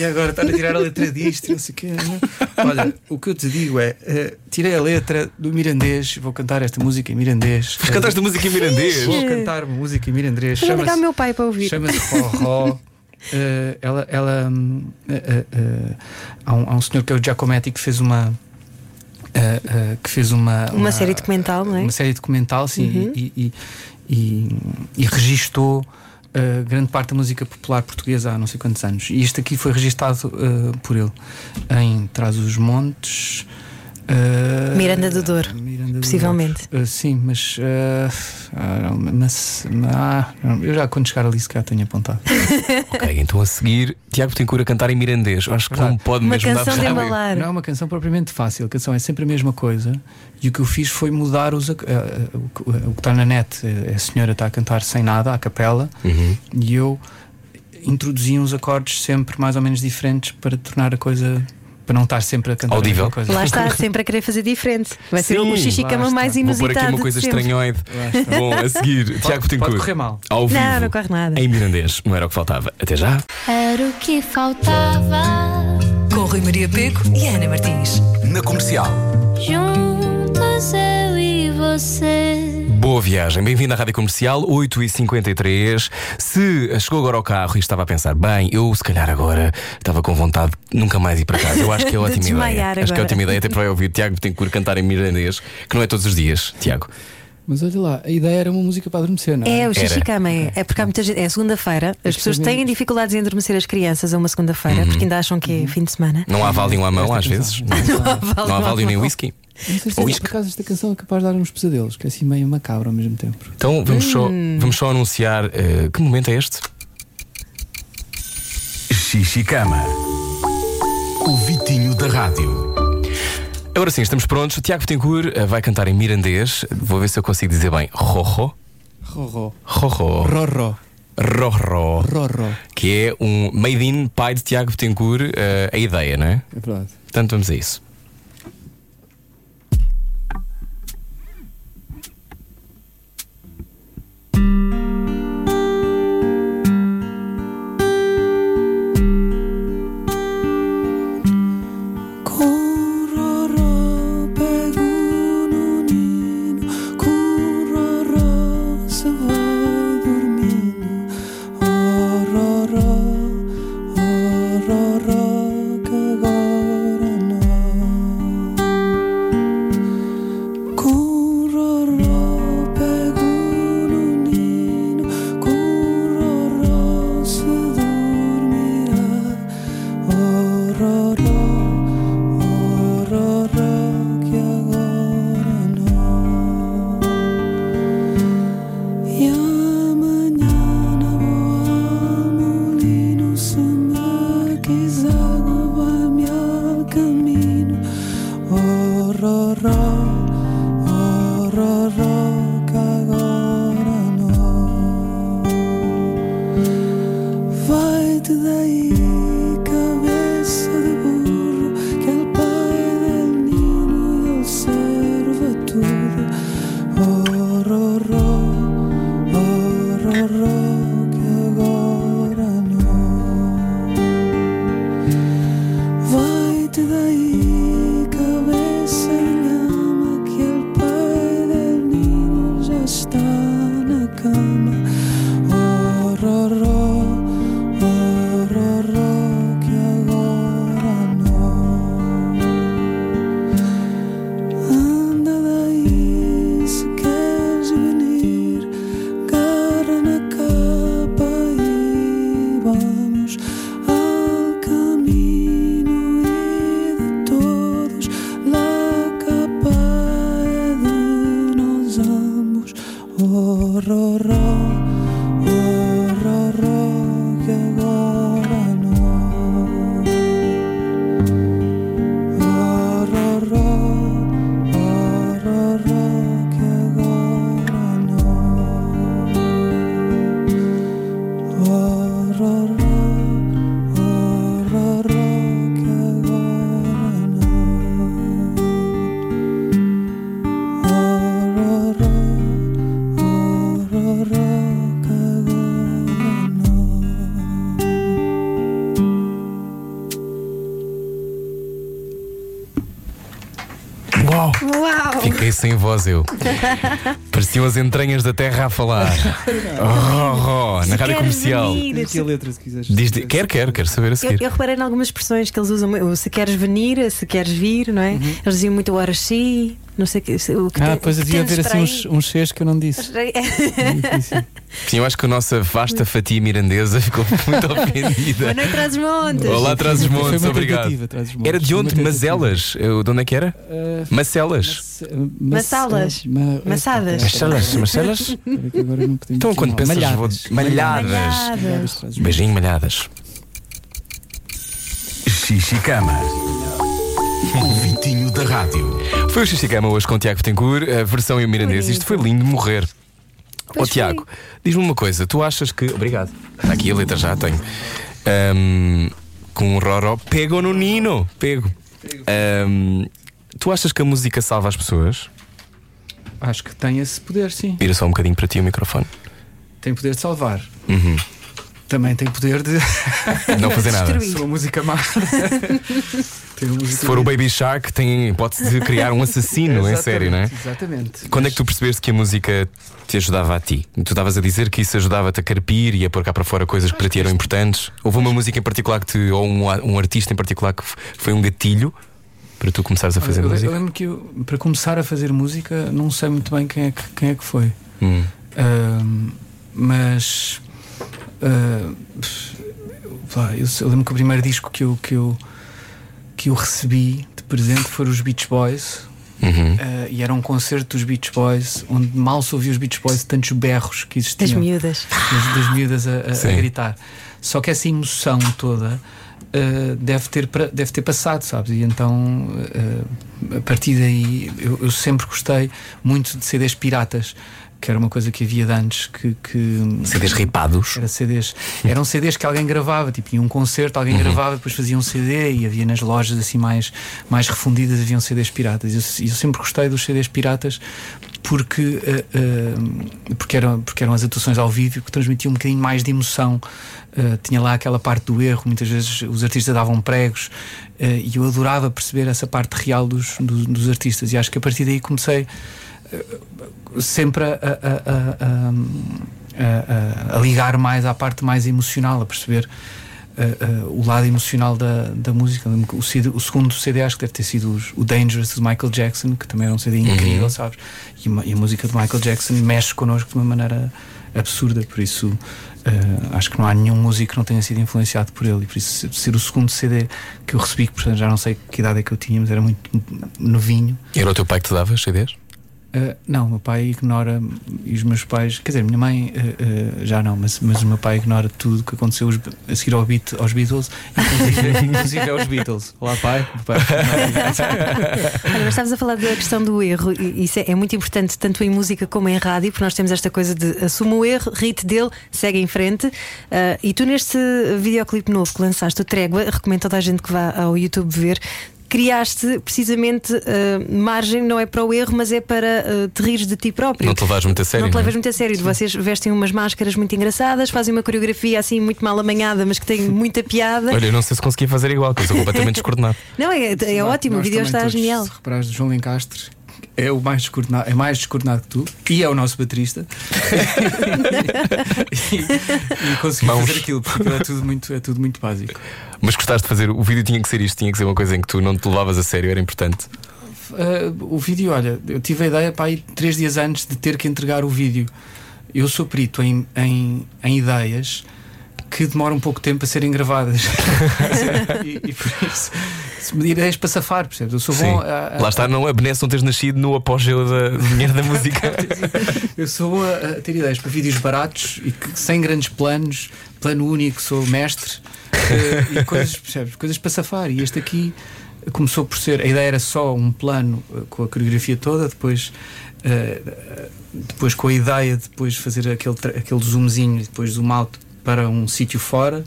e agora está a tirar a letra disto, não sei o quê. Não? É? Olha, o que eu te digo é: uh, tirei a letra do mirandês, vou cantar esta música em mirandês. Vou cantar esta música em mirandês? Vou cantar música em mirandês. Vou ligar o meu pai para ouvir. Chama-se Roró. Uh, ela, ela uh, uh, há, um, há, um, senhor que é o Giacometti que fez uma que fez uma, uma, uma série documental, não é? Uma série documental, sim, uhum. e, e, e, e, registou grande parte da música popular portuguesa há não sei quantos anos. E isto aqui foi registado por ele em Trás os Montes. Uh, Miranda do Douro, Miranda possivelmente. Do Douro. Uh, sim, mas, uh, mas ah, eu já quando chegar ali se calhar tenho apontado. ok, então a seguir Tiago Tincura cantar em mirandês. Acho que não pode uma mesmo canção dar de embalar. Não é uma canção propriamente fácil, a canção é sempre a mesma coisa. E o que eu fiz foi mudar os, o que está na net. A senhora está a cantar sem nada, à capela, uhum. e eu introduzi uns acordes sempre mais ou menos diferentes para tornar a coisa para não estar sempre a cantar Audível. coisa. Lá está, sempre a querer fazer diferente. Vai ser Sim, o xixi cama mais inusitado. Vou pôr aqui uma coisa estranhoide. Bom, a seguir, Tiago Betancourt. Pode correr mal. Ao vivo, não, não corre nada. Em Mirandês, não era o que faltava. Até já. Era o que faltava. Com Rui Maria Peco e Ana Martins. Na comercial. Juntos eu e você. Boa viagem, bem-vindo à Rádio Comercial 8h53. Se chegou agora ao carro e estava a pensar, bem, eu se calhar agora estava com vontade de nunca mais ir para casa. Eu acho que é ótima ideia. Agora. Acho que é ótima ideia até para ouvir Tiago Betancourt cantar em mirandês, que não é todos os dias, Tiago. Mas olha lá, a ideia era uma música para adormecer, não é? É, o xixi Era. cama é, é porque há muita gente. É segunda-feira. As pessoas têm dificuldades em adormecer as crianças a uma segunda-feira porque ainda acham que é fim de semana. Não há Valium à mão às vezes. não há Valium nem whisky. Não sei se Ou esta- isque. por acaso esta canção é capaz de dar uns pesadelos, que é assim meio macabro ao mesmo tempo. Então vamos só, vamos só anunciar eh, que momento é este? Xixi Cama. O Vitinho da Rádio. Agora sim, estamos prontos. O Tiago Betancourt eh, vai cantar em mirandês. Vou ver se eu consigo dizer bem. Rorro. Roró. Rorro. Roró. Rorro. Roró. Que é um made in pai de Tiago Betancourt, eh, a ideia, não é? É verdade. Portanto, vamos a isso. Oh sem voz eu. Pareciam as entranhas da terra a falar. Rorro, na rádio comercial. venir? Letra se quiseres. Diz, quer, quer, quero saber a Eu, seguir. eu reparei em algumas expressões que eles usam, se queres venir, se queres vir, não é? Uhum. Eles diziam muito horas sim, não sei o que. O que Ah, tem- pois havia a tens ver para assim uns, uns Cs que eu não disse. Sim, eu acho que a nossa vasta fatia mirandesa ficou muito Boa ofendida. noite, traz montes. Olá, traz os Foi montes, obrigado. Trás-os-Montes. Era de onde? Mazelas. Eu- De onde é que era? Ah, Macelas. Massalas. Massadas. Agora não podemos Então, quando pensas. Malhadas. vou- Malhadas. Malhadas. Beijinho, malhadas. Xixi Cama. O Vitinho da Rádio. Foi o Xixicama hoje com o Tiago Betancourt, a versão em mirandês. Isto foi lindo de morrer. Ó Pois Tiago, diz-me uma coisa, tu achas que. Obrigado. Está aqui a letra, já a tenho. Ahm, com o Roró, pego no Nino. Pego. Ahm, tu achas que a música salva as pessoas? Acho que tem esse poder, sim. Vira só um bocadinho para ti o microfone. Tem poder de salvar. Uhum. Também tem poder de. Não fazer nada. Uma música má. música Se for o Baby Shark, tem hipótese de criar um assassino, em sério, não é? Exatamente. Quando é que tu percebeste que a música te ajudava a ti? Tu estavas a dizer que isso ajudava-te a carpir e a pôr cá para fora coisas que para ti eram importantes? Houve uma música em particular que te, ou um, um artista em particular que foi um gatilho? para tu começares a fazer eu, música? Eu lembro que eu, para começar a fazer música não sei muito bem quem é que, quem é que foi. Hum. Ahm, mas pá, eu, eu lembro que o primeiro disco que eu, que eu, que eu recebi de presente foram os Beach Boys. Uhum. ah, e era um concerto dos Beach Boys onde mal se ouvia os Beach Boys tantos berros que existiam Das miúdas. das, das miúdas a, a- a gritar. Só que essa emoção toda uh, deve, ter, deve ter passado, sabes? E então, uh, a partir daí, eu, eu sempre gostei muito de CDs piratas, que era uma coisa que havia de antes que. que CDs ripados. era CDs, eram CDs que alguém gravava, tipo, ia um concerto, alguém gravava, depois fazia um CD e havia nas lojas assim mais, mais refundidas, haviam CDs piratas. E eu, eu sempre gostei dos CDs piratas porque, eh, eh, porque, eram, porque eram as atuações ao vivo que transmitiam um bocadinho mais de emoção. Eh, tinha lá aquela parte do erro, muitas vezes os artistas davam pregos e eu adorava perceber essa parte real dos, dos, dos artistas. E acho que a partir daí comecei sempre a, a- a- a- ligar mais à parte mais emocional, a perceber uh, uh, o lado emocional da, da música. O, CD o segundo CD acho que deve ter sido os- o Dangerous de Michael Jackson, que também era um CD incrível, sabes? E, e a música de Michael Jackson mexe connosco de uma maneira absurda, por isso. uh, acho que não há nenhum músico que não tenha sido influenciado por ele, e por isso ser o segundo CD que eu recebi, que portanto já não sei que idade é que eu tinha, mas era muito novinho. Era o teu pai que te dava CDs? Uh, não, o meu pai ignora e os meus pais, quer dizer, minha mãe uh, uh, já não, mas, mas o meu pai ignora tudo o que aconteceu os- a seguir ao beat, aos Beatles, inclusive, inclusive aos Beatles. Olá, pai. O pai Olha, mas estavas a falar da questão do erro, e isso é, é muito importante tanto em música como em rádio, porque nós temos esta coisa de assume o erro, rite dele, segue em frente. E tu, neste videoclipe novo que lançaste, o Trégua, recomendo toda a gente que vá ao YouTube ver. Criaste precisamente ah, margem, não é para o erro, mas é para ah, te rires de ti próprio. Não te levares muito a sério. Não te não é? levas muito a sério. Vocês vestem umas máscaras muito engraçadas, fazem uma coreografia assim muito mal amanhada, mas que tem muita piada. Olha, eu não sei se consegui fazer igual, porque eu sou completamente descoordenado. Não, é, é ótimo, o Nós vídeo também está todos, genial. Se reparares, o João Lencastre é o mais descoordenado, é mais descoordenado que tu e é o nosso baterista. e, e Mãos. fazer aquilo, porque é tudo muito, é tudo muito básico. Mas gostaste de fazer, o vídeo tinha que ser isto, tinha que ser uma coisa em que tu não te levavas a sério, era importante. Uh, o vídeo, olha, eu tive a ideia para aí três dias antes de ter que entregar o vídeo. Eu sou perito em, em, em ideias que demoram um pouco tempo a serem gravadas. e, e por isso, ideias para safar, percebes? Eu sou bom a, a- Lá está, não, Benesse não teres nascido no apogeu da, do dinheiro da música. Eu sou bom a, a ter ideias para vídeos baratos e que, sem grandes planos, plano único, sou mestre eh, e coisas, percebes? Coisas para safar. E este aqui começou por ser. A ideia era só um plano eh, com a coreografia toda, depois. eh, depois com a ideia de depois fazer aquele, aquele zoomzinho e depois zoom out para um sítio fora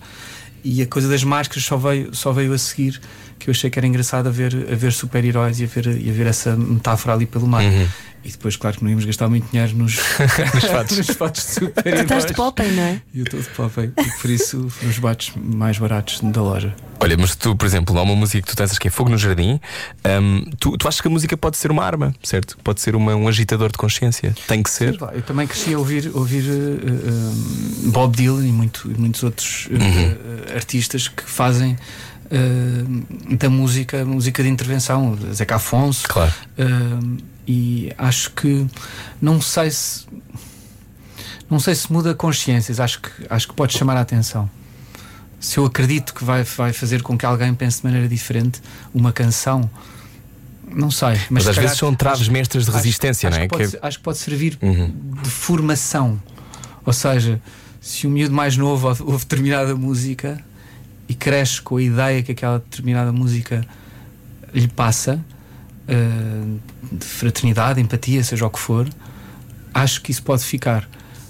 e a coisa das máscaras só veio, só veio a seguir que eu achei que era engraçado a ver, a ver super-heróis e, a ver, e a ver essa metáfora ali pelo mar. Uhum. E depois, claro que não íamos gastar muito dinheiro nos, nos fatos, nos fatos de Tu super-heróis. estás de Popeye, não é? Eu estou de Popeye. E por isso os bates mais baratos da loja. Olha, mas tu, por exemplo, há uma música que tu tens que é Fogo no Jardim. hum, tu, tu achas que a música pode ser uma arma, certo? Pode ser uma- um agitador de consciência. Tem que ser. Lá, Eu também cresci a ouvir, ouvir eh, Bob Dylan e, muito- e muitos outros eh, eh, artistas que fazem da música música de intervenção, Zeca Afonso. Claro. E acho que não sei se não sei se muda consciências, acho que, acho que pode chamar a atenção. Se eu acredito que vai, vai fazer com que alguém pense de maneira diferente uma canção, não sei. Mas, Mas, às calhar- vezes são traves acho- mestras de acho- resistência, acho não é? Que pode, Que- acho que pode servir Uhum. de formação. Ou seja, se um miúdo mais novo ouve determinada música e cresce com a ideia que aquela determinada música lhe passa, eh, de fraternidade, empatia, seja o que for, acho que isso pode ficar.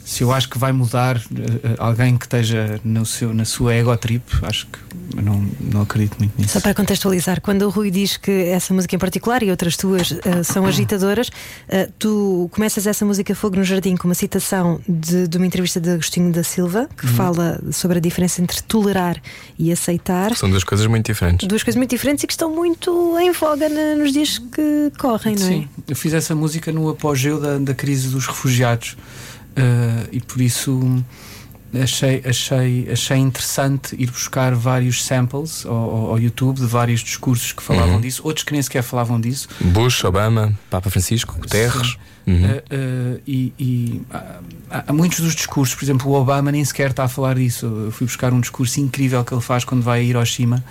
Se eu acho que vai mudar eh, alguém que esteja no seu, na sua ego trip, acho que não, não acredito muito nisso. Só para contextualizar, quando o Rui diz que essa música em particular e outras tuas eh, são agitadoras, eh, tu começas essa música Fogo no Jardim com uma citação de, de uma entrevista de Agostinho da Silva que fala sobre a diferença entre tolerar e aceitar. São duas coisas muito diferentes. Duas coisas muito diferentes e que estão muito em voga na- nos dias que correm, não é? Sim, eu fiz essa música no apogeu da, da crise dos refugiados uh, e por isso achei, achei, achei interessante ir buscar vários samples ao, ao- YouTube de vários discursos que falavam Uhum. disso, outros que nem sequer falavam disso. Bush, Obama, Papa Francisco, Guterres. Uhum. Uh, uh, e e há, há muitos dos discursos, por exemplo, o Obama nem sequer está a falar disso. Eu fui buscar um discurso incrível que ele faz quando vai a Hiroshima,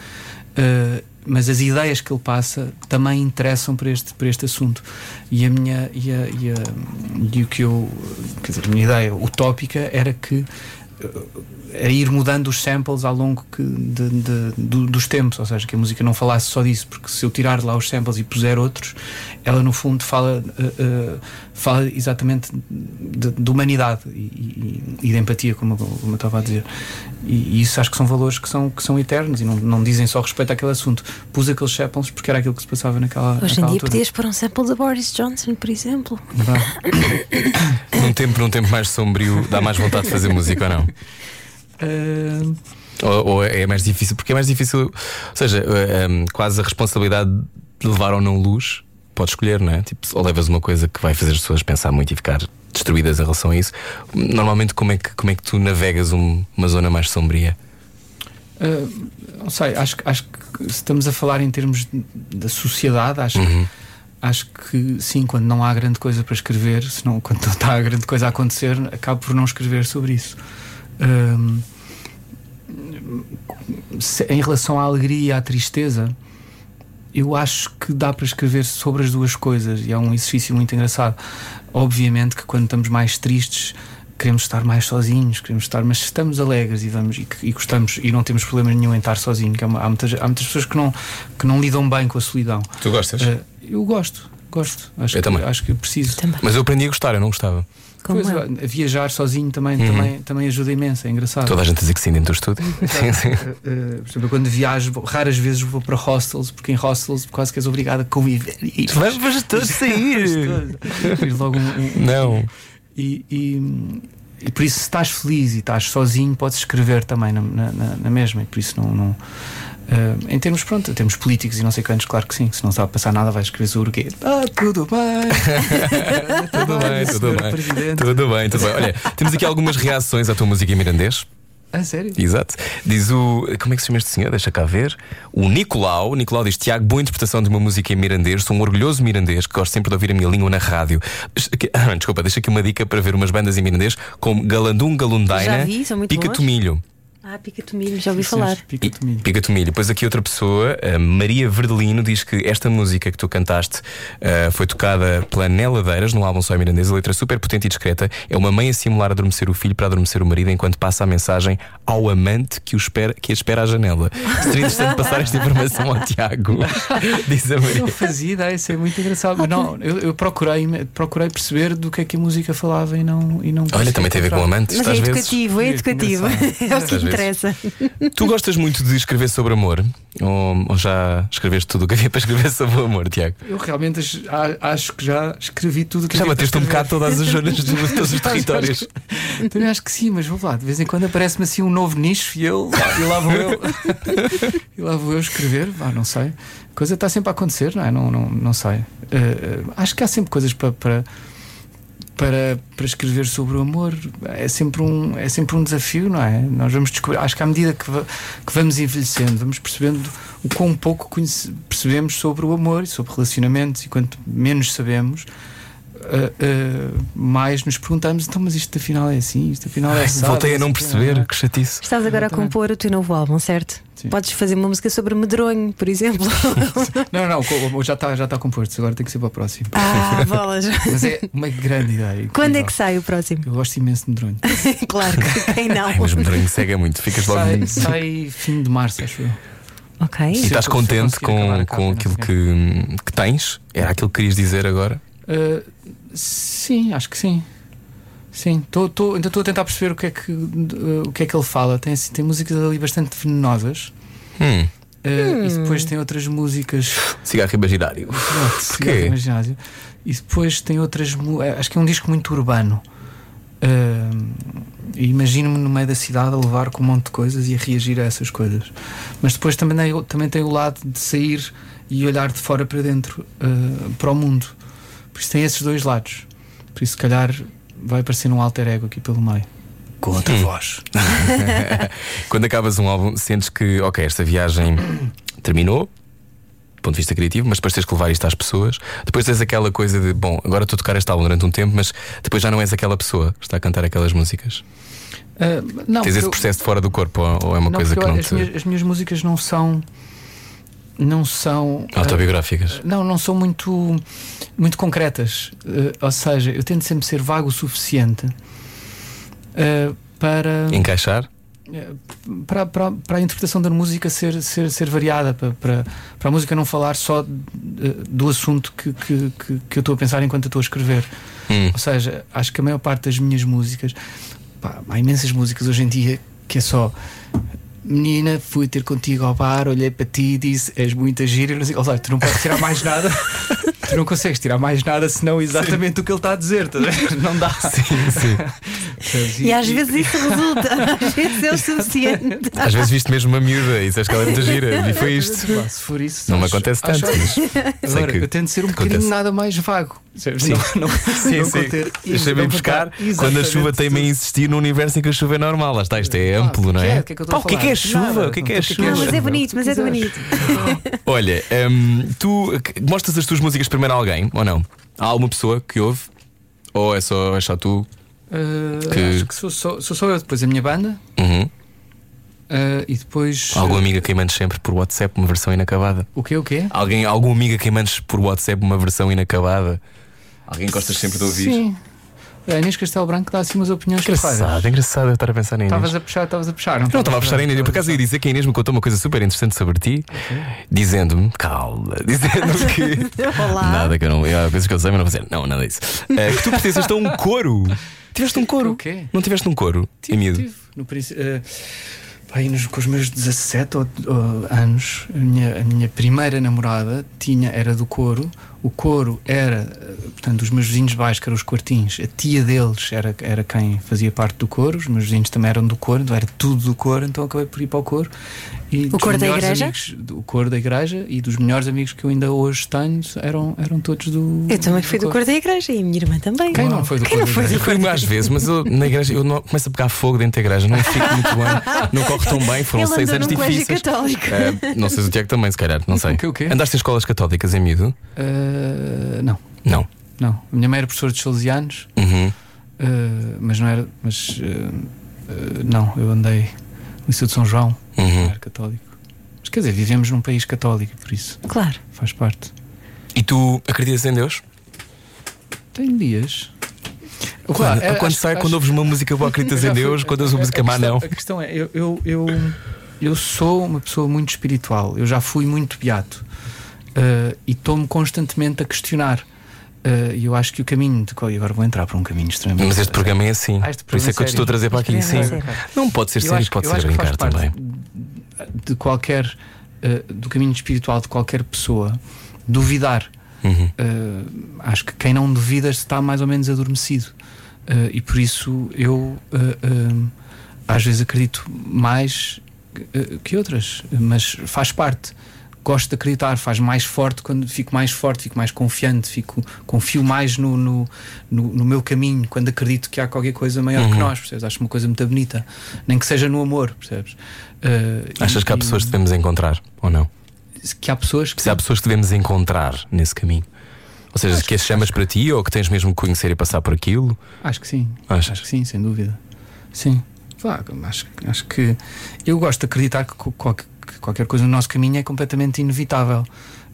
uh, mas as ideias que ele passa também interessam para este, para este assunto. E a minha e, a, e, a- e o que eu, quer dizer, a minha ideia utópica era que era ir mudando os samples ao longo que de- de- do- dos tempos, ou seja, que a música não falasse só disso, porque se eu tirar de lá os samples e puser outros, ela no fundo fala, eh, eh, fala exatamente de, de humanidade e, e- e de empatia, como, eu- como eu estava a dizer. E, e isso acho que são valores que são, que são eternos e não, não dizem só respeito àquele assunto. Pus aqueles samples porque era aquilo que se passava naquela, Hoje em naquela dia altura. podias pôr um sample de Boris Johnson, por exemplo. Verdade. Num tempo, num tempo mais sombrio, dá mais vontade de fazer música ou não? Eh, Ou, ou é mais difícil? Porque é mais difícil, ou seja, eh, um, quase a responsabilidade de levar ou não luz, podes escolher, não é? Tipo, ou levas uma coisa que vai fazer as pessoas pensar muito e ficar destruídas em relação a isso. Normalmente, como é que, como é que tu navegas um- uma zona mais sombria? Uh, não sei, acho, que- acho que se estamos a falar em termos de- da sociedade, acho, Uhum. que, acho que sim, quando não há grande coisa para escrever, se não, quando não está grande coisa a acontecer, acabo por não escrever sobre isso. Um, se- em relação à alegria e à tristeza, eu acho que dá para escrever sobre as duas coisas e é um exercício muito engraçado. Obviamente que quando estamos mais tristes queremos estar mais sozinhos, queremos estar, mas se estamos alegres e vamos e, e gostamos e não temos problema nenhum em estar sozinho, que é uma- há, muitas, há muitas pessoas que não, que não lidam bem com a solidão. Tu gostas? Eh, eu gosto, gosto. Acho Eu que, também. acho que eu preciso. Também. Mas eu aprendi a gostar, eu não gostava. Como Pois, a viajar sozinho também, também, também ajuda imenso, é engraçado. Toda a gente diz que sim dentro do estúdio. Sim, sim. Uh, por exemplo, quando viajo, raras vezes vou para hostels, porque em hostels quase que és obrigado a conviver. E Vamos todos sair! Fiz logo um- um- Não. e, e, e por isso, se estás feliz e estás sozinho, podes escrever também na, na- na- na mesma. E por isso, não. não uh, em termos, pronto, em termos políticos e não sei quantos, claro que sim. Se não sabe passar nada, vais escrever sobre o quê? Ah, tudo bem. Tudo bem, tudo Senhor bem. Presidente. Tudo bem, tudo bem. Olha, temos aqui algumas reações à tua música em mirandês. A sério? Exato. Diz o. Como é que se chama este senhor? Deixa cá ver. O Nicolau. Nicolau diz: Tiago, boa interpretação de uma música em mirandês. Sou um orgulhoso mirandês que gosto sempre de ouvir a minha língua na rádio. Ah, Desculpa, deixa aqui uma dica para ver umas bandas em mirandês como Galandum Galundaina, muito Pica bons. Tomilho. Ah, pica-te milho, já ouvi Sim, falar. Pica-te milho. Pica Tomilho. Depois aqui outra pessoa, a Maria Verdelino, diz que esta música que tu cantaste ah, foi tocada pela Nela Deiras no álbum Só em Mirandês, a letra super potente e discreta. É uma mãe a simular adormecer o filho para adormecer o marido enquanto passa a mensagem ao amante que, o espera, que a espera à janela. Seria interessante passar esta informação ao Tiago, diz a Eu Maria. não fazia ideia, isso é muito engraçado. Mas não, eu, eu procurei, procurei perceber do que é que a música falava e não. E não Olha, também tem a ver com amantes, Mas é às vezes. educativo, é É educativo. É vezes. Interessa. Tu gostas muito de escrever sobre amor? Ou, ou já escreveste tudo o que havia para escrever sobre o amor, Tiago? Eu realmente acho que já escrevi tudo o que Já havia para bateste um bocado todas as zonas de todos os territórios. Também acho que sim, mas vou lá, de vez em quando aparece-me assim um novo nicho e eu e lá vou eu e lá vou eu escrever, vá, não sei. A coisa está sempre a acontecer, não é? Não, não, não sei. Eh, acho que há sempre coisas para, para, para, para escrever sobre o amor. É sempre, um, é sempre um desafio, não é? Nós vamos descobrir, acho que à medida que, que vamos envelhecendo, vamos percebendo o quão pouco conhece- percebemos sobre o amor e sobre relacionamentos, e quanto menos sabemos. Eh, mais nos perguntamos então, mas isto afinal é assim, isto afinal é assim. Voltei a não perceber, que chatice. Estás agora a compor o teu novo álbum, certo? Sim. Podes fazer uma música sobre medronho, por exemplo. Não, não, já está já tá composto, agora tem que ser para o próximo. ah, bolas. Mas é uma grande ideia. Quando é que sai o próximo? Eu gosto imenso de medronho. claro que quem não. Ai, mas medronho cega muito, ficas logo. Sai, E sai fim de março, acho eu. Ok. Sim. estás contente com, com aquilo que, que tens? Era aquilo que querias dizer agora? Uh, sim, acho que sim. Sim, tô, tô, ainda estou a tentar perceber o que é que, uh, o que, é que ele fala. Tem, assim, tem músicas ali bastante venenosas. Hum, uh, E depois tem outras músicas. cigarro imaginário. Cigarro no ginásio. E depois tem outras. eh, Acho que é um disco muito urbano. Uh, e Imagino-me no meio da cidade a levar com um monte de coisas e a reagir a essas coisas. Mas depois também tem, também tem o lado de sair e olhar de fora para dentro, uh, para o mundo. Por isso tem esses dois lados. Por isso, se calhar, vai aparecer um alter ego aqui pelo meio. com outra voz. Quando acabas um álbum, sentes que, ok, esta viagem terminou, do ponto de vista criativo, mas depois tens que levar isto às pessoas. Depois tens aquela coisa de, bom, agora estou a tocar este álbum durante um tempo, mas depois já não és aquela pessoa que está a cantar aquelas músicas. Ah, não, tens esse eu- processo de fora do corpo, ou, ou é uma não, coisa que eu- não as, te. minhas, as minhas músicas não são. Não são. ah, autobiográficas? Não, não são muito, muito concretas. Eh, ou seja, eu tento sempre ser vago o suficiente eh, para, Encaixar? eh, para, para, para a interpretação da música ser, ser, ser variada, para, para, para a música não falar só eh, do assunto que, que, que, eu estou a pensar enquanto eu estou a escrever. Hum. Ou seja, acho que a maior parte das minhas músicas, pá, há imensas músicas hoje em dia que é só. Menina, fui ter contigo ao bar, olhei para ti e disse: És muita gira. não sei- Ou seja, tu não podes tirar mais nada, tu não consegues tirar mais nada senão exatamente o que ele está a dizer. tá a? Não dá. Sim, sim. E às vezes isso resulta, às vezes é o suficiente. Às vezes viste mesmo uma miúda e disseste que ela é muito gira. E foi isto. Pá, se for isso, Não me acho- acontece acho tanto, mas ótimo. sei Agora, eu tento ser um bocadinho nada mais vago. Sim. Não, não, Sim, não sim. conter- Deixa-me não buscar quando a chuva tem-me a insistir no universo em que a chuva é normal. Lá está, isto é Ah, amplo, não é? o que é que eu estou a o que é que é falar? Nada. O que é que é Não, o que é que é chuva? Não, mas é chuva? bonito, mas é Quiseres. bonito. Olha, hum, tu mostras as tuas músicas primeiro a alguém ou não? Há alguma pessoa que ouve? Ou é só, é só tu? Uh, Que- Acho que sou só, sou só eu, depois a minha banda Uhum. uh, e depois. Alguma uh, amiga que mandes sempre por WhatsApp uma versão inacabada? O quê? O quê? Alguém, alguma amiga que mandes por WhatsApp uma versão inacabada? Alguém gostas sempre de ouvir? Sim. A Inês Castelo Branco dá assim umas opiniões Engraçado, porreiras. engraçado eu estar a pensar na Inês. Estavas a puxar, estavas a puxar. Não, estava a puxar a Inês. Eu por acaso ia dizer que a Inês me contou uma coisa super interessante sobre ti, dizendo-me, calma, dizendo-me que. Olá. Nada que eu não. Há coisas que eu sei, mas não vou dizer. Não, nada disso. Eh, que tu pertences a um coro. Tiveste um coro? O quê? Não tiveste um coro? Tive, em miúdo? tive. No princípio. Uh, pá, aí nos, com os meus 17 ou- ou anos, a minha, a minha primeira namorada tinha, era do coro. O coro era, portanto, os meus vizinhos de baixo, que eram os quartins, a tia deles era, era quem fazia parte do coro, os meus vizinhos também eram do coro, então era tudo do coro, então acabei por ir para o coro. E dos coro da melhores igreja? amigos- do coro da igreja e dos melhores amigos que eu ainda hoje tenho eram, eram todos do. Eu também fui do coro. cor da igreja e a minha irmã também. Quem não foi do Quem não da foi do igreja? cor Fui da às vezes, mas eu, na igreja eu não, começo a pegar fogo dentro da igreja, não fico muito bem, não corre tão bem, foram Ele seis anos difíceis. católico. Eh, não sei se o Tiago também, se calhar, não sei. O quê, o quê? Andaste em escolas católicas em miúdo? Uh, não, Não. não. A minha mãe era professora de salesianos. Uhum. Uh, mas não era. Mas uh, uh, não, eu andei no Liceu de São João, Uhum. católico. Mas quer dizer, vivemos num país católico, por isso Claro. faz parte. E tu acreditas em Deus? Tem dias. Quando, é, quando acho- sai, acho- quando ouves uma música boa, acreditas em Deus, quando ouves uma a- música má, não. A questão é, eu, eu, eu, eu sou uma pessoa muito espiritual, eu já fui muito beato uh, e estou-me constantemente a questionar. E eu acho que o caminho de qual. E agora vou entrar para um caminho extremamente. Mas este programa é assim. Ah, Por isso é que eu te estou a trazer para aqui. Sim. é sério. Não pode ser sério, pode ser brincar também. de qualquer uh, do caminho espiritual de qualquer pessoa duvidar Uhum. Uh, acho que quem não duvida está mais ou menos adormecido Uh, e por isso eu uh, às vezes acredito mais que outras mas faz parte gosto de acreditar faz mais forte quando fico mais forte fico mais confiante fico confio mais no, no, no, no meu caminho quando acredito que há qualquer coisa maior que Uhum. nós percebes? acho uma coisa muito bonita nem que seja no amor percebes Uh, Achas e- que há pessoas que devemos encontrar ou não? que há pessoas que Se há pessoas que devemos encontrar nesse caminho. Ou seja, que as chamas para ti ou que tens mesmo que conhecer e passar por aquilo? Acho que sim. Achas? Acho que sim, sem dúvida. Sim. Vá, acho, acho que eu gosto de acreditar que, qualquer, que qualquer coisa no nosso caminho é completamente inevitável.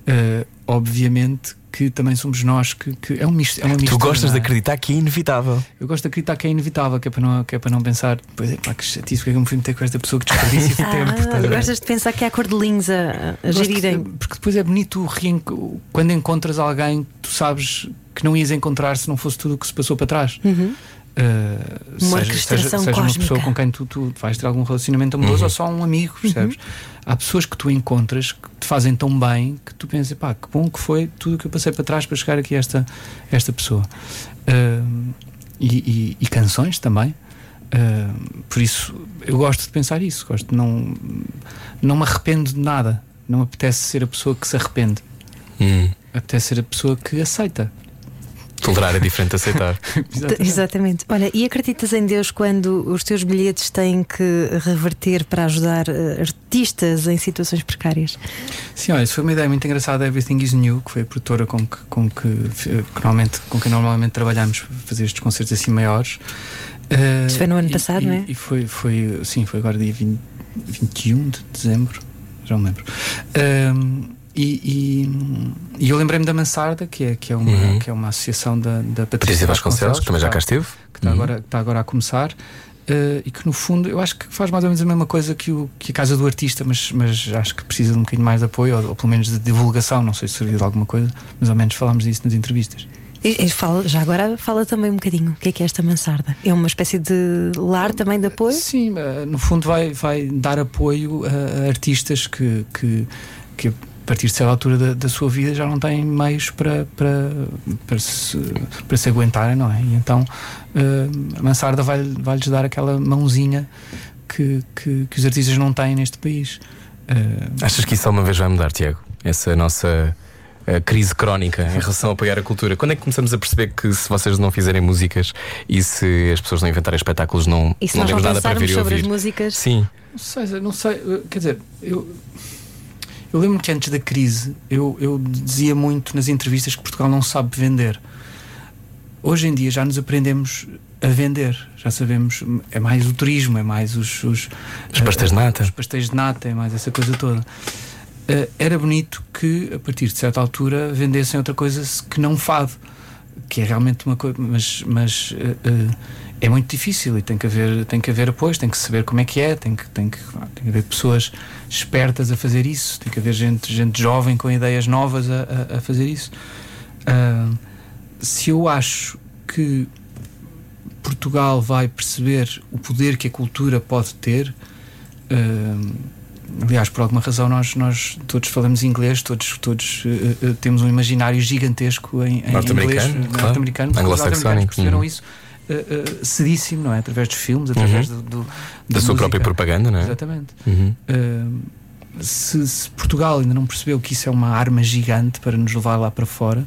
Uh, obviamente que também somos nós que, que é um misto. É uma Tu mistura, gostas de não é? acreditar que é inevitável. Eu gosto de acreditar que é inevitável, que é para não, que é para não pensar, pois é, pá, que chatice, porque é que eu me fui meter com esta pessoa que desperdiça esse tempo. a Ah, ver? gostas de pensar que há cordelinhos a, a Gosto gerirem. de- porque depois é bonito quando encontras alguém, tu sabes que não ias encontrar se não fosse tudo o que se passou para trás. Uhum. Uh, Uma seja, seja, seja uma pessoa com quem tu, tu vais ter algum relacionamento amoroso Uhum. ou só um amigo, percebes? Há pessoas que tu encontras que te fazem tão bem que tu pensas, pá, que bom que foi tudo o que eu passei para trás para chegar aqui a esta, esta pessoa. Uh, e, e- e canções também. Uh, por isso, eu gosto de pensar isso. Gosto não, não me arrependo de nada. Não me apetece ser a pessoa que se arrepende. Hum. Apetece ser a pessoa que aceita. Tolerar é diferente de aceitar. Exatamente. Olha, e acreditas em Deus quando os teus bilhetes têm que reverter para ajudar uh, artistas em situações precárias? Sim, olha, isso foi uma ideia muito engraçada. Everything is New, que foi a produtora com que, com que, que normalmente, com que normalmente trabalhamos para fazer estes concertos assim maiores. Uh, Isso foi no ano e, passado, e, não é? E foi, foi, sim, foi agora dia 20, 21 de dezembro, já me lembro. Um, e, e, e, eu lembrei-me da Mansarda, que é, que é, uma, uhum. que é uma associação da, da Patrícia Vasconcelos, que também já cá esteve. Que está, uhum. agora, que está agora a começar. Uh, e que no fundo eu acho que faz mais ou menos a mesma coisa que, o, que a Casa do Artista, mas, mas acho que precisa de um bocadinho mais de apoio, ou, ou pelo menos de divulgação. Não sei se serviu de alguma coisa, mas ao menos falámos disso nas entrevistas. E, fala, já agora fala também um bocadinho o que é que é esta mansarda. É uma espécie de lar também de apoio? Sim, no fundo vai, vai dar apoio a, artistas que, que, que a partir de certa altura da, da, sua vida já não têm meios para, para, para, se, para se aguentarem, não é? E então uh, a mansarda vai-lhes vai dar aquela mãozinha que, que, que, os artistas não têm neste país. Uh, Achas que isso alguma vez vai mudar, Tiago? Essa nossa a crise crónica em relação a apoiar a cultura. Quando é que começamos a perceber que se vocês não fizerem músicas e se as pessoas não inventarem espetáculos, não, e se não temos nada para ver e sobre ouvir? as músicas? Sim. Não sei, não sei, quer dizer, eu. Eu lembro que antes da crise eu, eu dizia muito nas entrevistas que Portugal não sabe vender. Hoje em dia já nos aprendemos a vender. Já sabemos, é mais o turismo, é mais os, os, os pastéis de nata. Os pastéis de nata, é mais essa coisa toda. Uh, era bonito que, a partir de certa altura, vendessem outra coisa que não fado, que é realmente uma coisa, mas, mas uh, uh, é muito difícil e tem que haver tem que haver apoio, tem que saber como é que é, tem que tem que, tem que haver pessoas espertas a fazer isso, tem que haver gente gente jovem com ideias novas a, a, a fazer isso. se eu acho que Portugal vai perceber o poder que a cultura pode ter aliás, por alguma razão nós, nós todos falamos inglês, todos, todos uh, uh, temos um imaginário gigantesco em, em norte-americano, inglês, claro. norte-americano, anglo-saxónico. perceberam uhum. isso uh, cedíssimo, não é? Através dos filmes, através uhum. do, do, da, da sua própria propaganda, não é? Exatamente. Uhum. Se, se Portugal ainda não percebeu que isso é uma arma gigante para nos levar lá para fora,